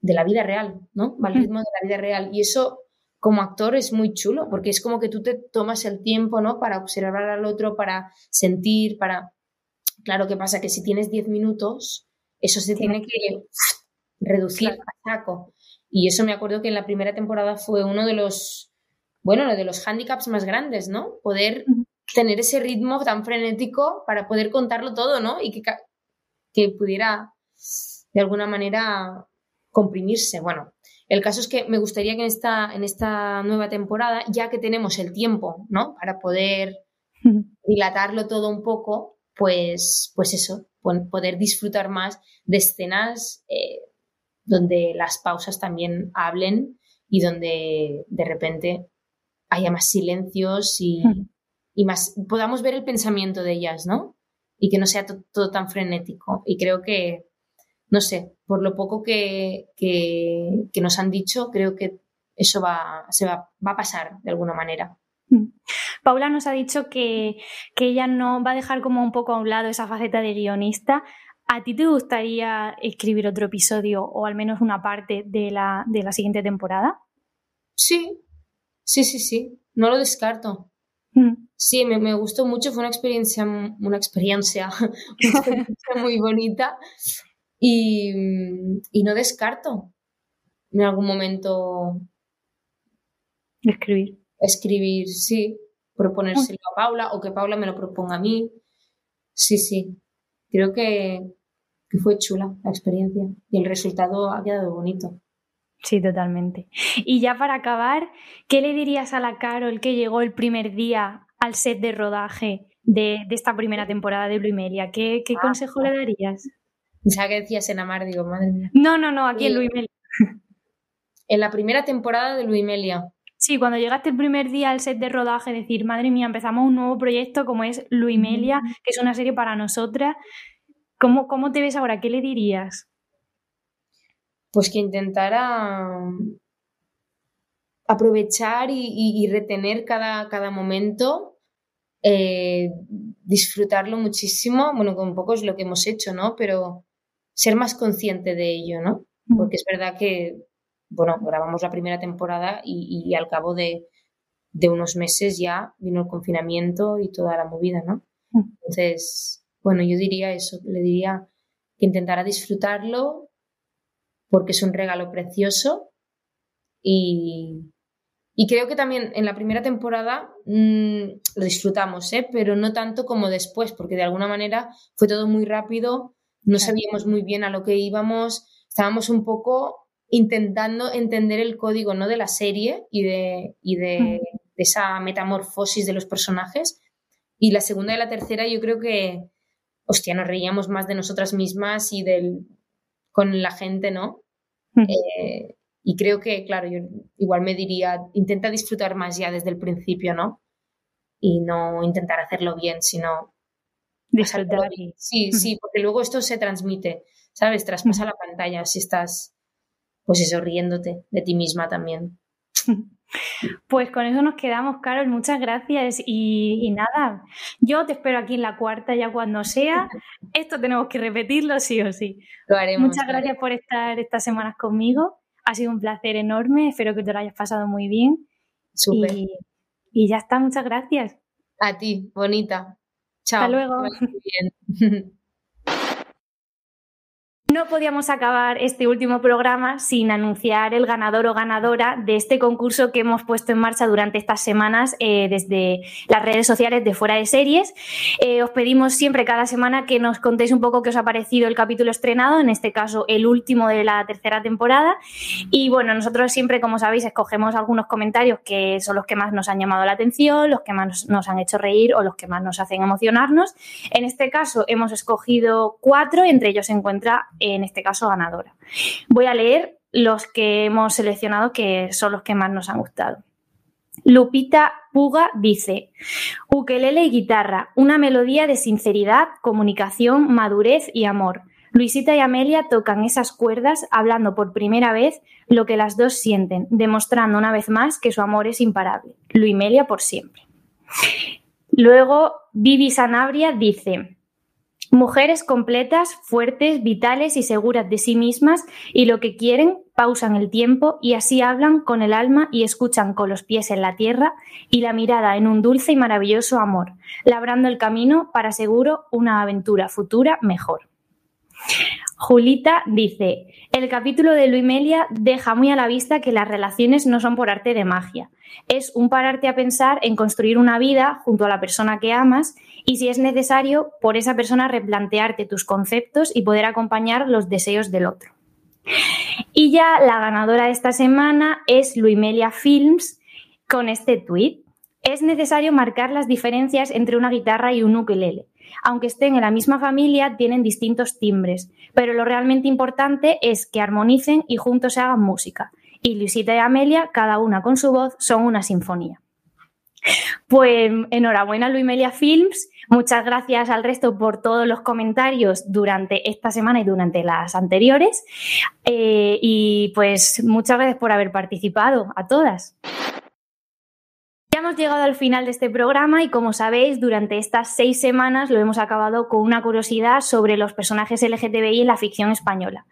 [SPEAKER 10] de la vida real, ¿no? Va al ritmo de la vida real. Y eso, como actor, es muy chulo, porque es como que tú te tomas el tiempo, ¿no? Para observar al otro, para sentir, para. Claro, que pasa? Que si tienes 10 minutos, eso se tiene que reducir a saco. Y eso me acuerdo que en la primera temporada fue uno de los, bueno, de los handicaps más grandes, ¿no? Poder tener ese ritmo tan frenético para poder contarlo todo, ¿no? Y que, que pudiera de alguna manera comprimirse. Bueno, el caso es que me gustaría que en esta, en esta nueva temporada, ya que tenemos el tiempo, ¿no? Para poder dilatarlo todo un poco, pues, pues eso, poder disfrutar más de escenas eh, donde las pausas también hablen y donde de repente haya más silencios y, y más podamos ver el pensamiento de ellas, ¿no? Y que no sea todo tan frenético. Y creo que, no sé, por lo poco que, que, nos han dicho, creo que eso va, se va, va a pasar de alguna manera.
[SPEAKER 1] Mm. Paula nos ha dicho que, que, ella no va a dejar como un poco a un lado esa faceta de guionista. ¿A ti te gustaría escribir otro episodio o al menos una parte de la, de la siguiente temporada?
[SPEAKER 10] Sí, sí, sí, sí, no lo descarto. Mm. Sí, me, me, gustó mucho, fue una experiencia, una experiencia, una experiencia muy bonita y, y no descarto en algún momento
[SPEAKER 1] escribir.
[SPEAKER 10] Escribir, sí, proponérselo a Paula o que Paula me lo proponga a mí. Sí, sí, creo que, que fue chula la experiencia y el resultado ha quedado bonito.
[SPEAKER 1] Sí, totalmente. Y ya para acabar, ¿qué le dirías a la Carol que llegó el primer día al set de rodaje de, de esta primera temporada de Melia? ¿Qué, qué ah, consejo le darías?
[SPEAKER 10] Ya que decías en Amar, digo, madre mía.
[SPEAKER 1] No, no, no, aquí en Melia.
[SPEAKER 10] En la primera temporada de Melia.
[SPEAKER 1] Sí, cuando llegaste el primer día al set de rodaje, decir, madre mía, empezamos un nuevo proyecto como es Melia, que es una serie para nosotras. ¿Cómo, ¿Cómo te ves ahora? ¿Qué le dirías?
[SPEAKER 10] Pues que intentara aprovechar y, retener cada, cada momento, eh, disfrutarlo muchísimo, bueno, con un poco es lo que hemos hecho, ¿no? Pero ser más consciente de ello, ¿no? Mm. Porque es verdad que, bueno, grabamos la primera temporada y, al cabo de, de, unos meses ya vino el confinamiento y toda la movida, ¿no? Mm. Entonces, bueno, yo diría eso, le diría que intentara disfrutarlo, porque es un regalo precioso y, creo que también en la primera temporada mm, lo disfrutamos, ¿eh? pero no tanto como después, porque de alguna manera fue todo muy rápido, no sabíamos muy bien a lo que íbamos, estábamos un poco intentando entender el código ¿no? de la serie y, de, y de, de esa metamorfosis de los personajes. Y la segunda y la tercera yo creo que, hostia, nos reíamos más de nosotras mismas y del, con la gente, ¿no? Eh, y creo que, claro, yo igual me diría, intenta disfrutar más ya desde el principio, ¿no? Y no intentar hacerlo bien, sino
[SPEAKER 1] disfrutar.
[SPEAKER 10] Sí, sí, porque luego esto se transmite, ¿sabes? Traspasa la pantalla si estás, pues eso, riéndote de ti misma también.
[SPEAKER 1] Pues con eso nos quedamos, Carol. Muchas gracias. Y, nada, yo te espero aquí en la cuarta ya cuando sea. Esto tenemos que repetirlo sí o sí. Muchas gracias por estar estas semanas conmigo. Ha sido un placer enorme. Espero que te lo hayas pasado muy bien.
[SPEAKER 10] Súper.
[SPEAKER 1] Y, y, ya está, muchas gracias.
[SPEAKER 10] A ti, bonita. Chao.
[SPEAKER 1] Hasta luego. No podíamos acabar este último programa sin anunciar el ganador o ganadora de este concurso que hemos puesto en marcha durante estas semanas eh, desde las redes sociales de Fuera de Series. Eh, os pedimos siempre cada semana que nos contéis un poco qué os ha parecido el capítulo estrenado, en este caso el último de la tercera temporada. Y bueno, nosotros siempre, como sabéis, escogemos algunos comentarios que son los que más nos han llamado la atención, los que más nos han hecho reír o los que más nos hacen emocionarnos. En este caso hemos escogido cuatro, entre ellos se encuentra en este caso ganadora. Voy a leer los que hemos seleccionado que son los que más nos han gustado. Lupita Puga dice, ukelele y guitarra, una melodía de sinceridad, comunicación, madurez y amor. Luisita y Amelia tocan esas cuerdas hablando por primera vez lo que las dos sienten, demostrando una vez más que su amor es imparable. Luimelia por siempre. Luego, Vivi Sanabria dice, Mujeres completas, fuertes, vitales y seguras de sí mismas y lo que quieren, pausan el tiempo y así hablan con el alma y escuchan con los pies en la tierra y la mirada en un dulce y maravilloso amor, labrando el camino para seguro una aventura futura mejor. Julita dice, el capítulo de Luimelia deja muy a la vista que las relaciones no son por arte de magia. Es un pararte a pensar en construir una vida junto a la persona que amas y si es necesario, por esa persona replantearte tus conceptos y poder acompañar los deseos del otro. Y ya la ganadora de esta semana es Luimelia Films con este tweet. Es necesario marcar las diferencias entre una guitarra y un ukelele aunque estén en la misma familia, tienen distintos timbres, pero lo realmente importante es que armonicen y juntos se hagan música. Y Luisita y Amelia, cada una con su voz, son una sinfonía. Pues enhorabuena Luimelia Films, muchas gracias al resto por todos los comentarios durante esta semana y durante las anteriores eh, y pues muchas gracias por haber participado a todas. Hemos llegado al final de este programa y como sabéis, durante estas seis semanas lo hemos acabado con una curiosidad sobre los personajes LGTBI en la ficción española.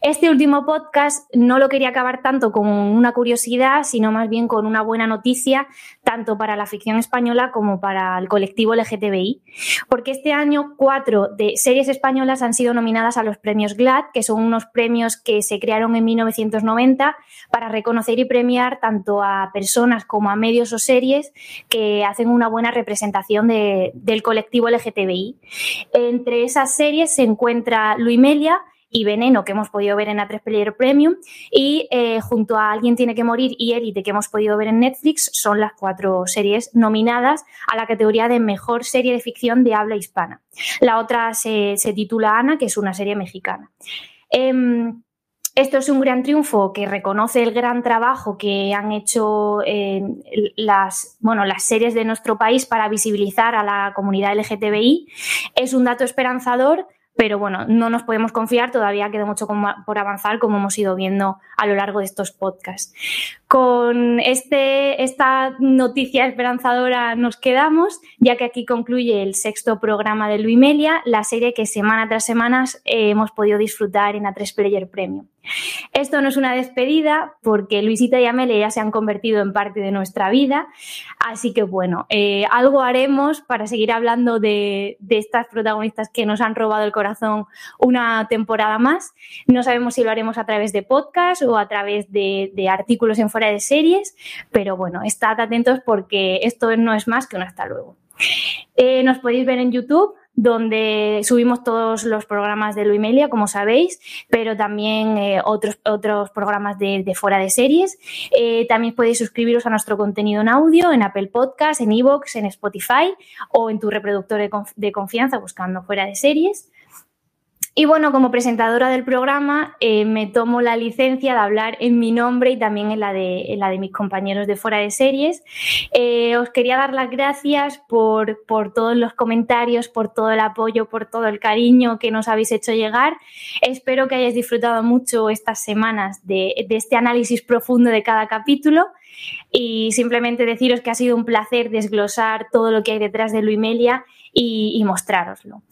[SPEAKER 1] Este último podcast no lo quería acabar tanto con una curiosidad, sino más bien con una buena noticia, tanto para la ficción española como para el colectivo LGTBI, porque este año cuatro de series españolas han sido nominadas a los premios GLAD, que son unos premios que se crearon en 1990 para reconocer y premiar tanto a personas como a medios o series que hacen una buena representación del colectivo LGTBI. Entre esas series se encuentra Luimelia, y Veneno, que hemos podido ver en A3 Player Premium, y eh, junto a Alguien tiene que morir y Élite, que hemos podido ver en Netflix, son las cuatro series nominadas a la categoría de Mejor Serie de Ficción de Habla Hispana. La otra se, titula Ana, que es una serie mexicana. Em, esto es un gran triunfo que reconoce el gran trabajo que han hecho eh, las, bueno, las series de nuestro país para visibilizar a la comunidad LGTBI. Es un dato esperanzador pero bueno, no nos podemos confiar, todavía queda mucho por avanzar, como hemos ido viendo a lo largo de estos podcasts. Con este, esta noticia esperanzadora nos quedamos, ya que aquí concluye el sexto programa de Luimelia, la serie que semana tras semana eh, hemos podido disfrutar en A3 Player Premium. Esto no es una despedida porque Luisita y Amelia ya se han convertido en parte de nuestra vida, así que bueno, eh, algo haremos para seguir hablando de, estas protagonistas que nos han robado el corazón una temporada más. No sabemos si lo haremos a través de podcast o a través de, artículos en fuera de series, pero bueno, estad atentos porque esto no es más que un hasta luego. Eh, nos podéis ver en YouTube donde subimos todos los programas de Luimelia, como sabéis, pero también eh, otros, otros programas de, fuera de series. Eh, también podéis suscribiros a nuestro contenido en audio, en Apple Podcast, en Evox, en Spotify o en tu reproductor de confianza buscando fuera de series. Y bueno, como presentadora del programa, eh, me tomo la licencia de hablar en mi nombre y también en la de, la de mis compañeros de fuera de series. Eh, os quería dar las gracias por, por, todos los comentarios, por todo el apoyo, por todo el cariño que nos habéis hecho llegar. Espero que hayáis disfrutado mucho estas semanas de, de este análisis profundo de cada capítulo y simplemente deciros que ha sido un placer desglosar todo lo que hay detrás de Luimelia y, y mostrároslo.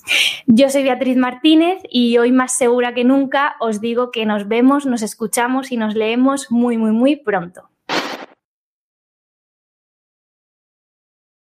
[SPEAKER 1] Yo soy Beatriz Martínez y hoy más segura que nunca os digo que nos vemos, nos escuchamos y nos leemos muy, muy, muy pronto.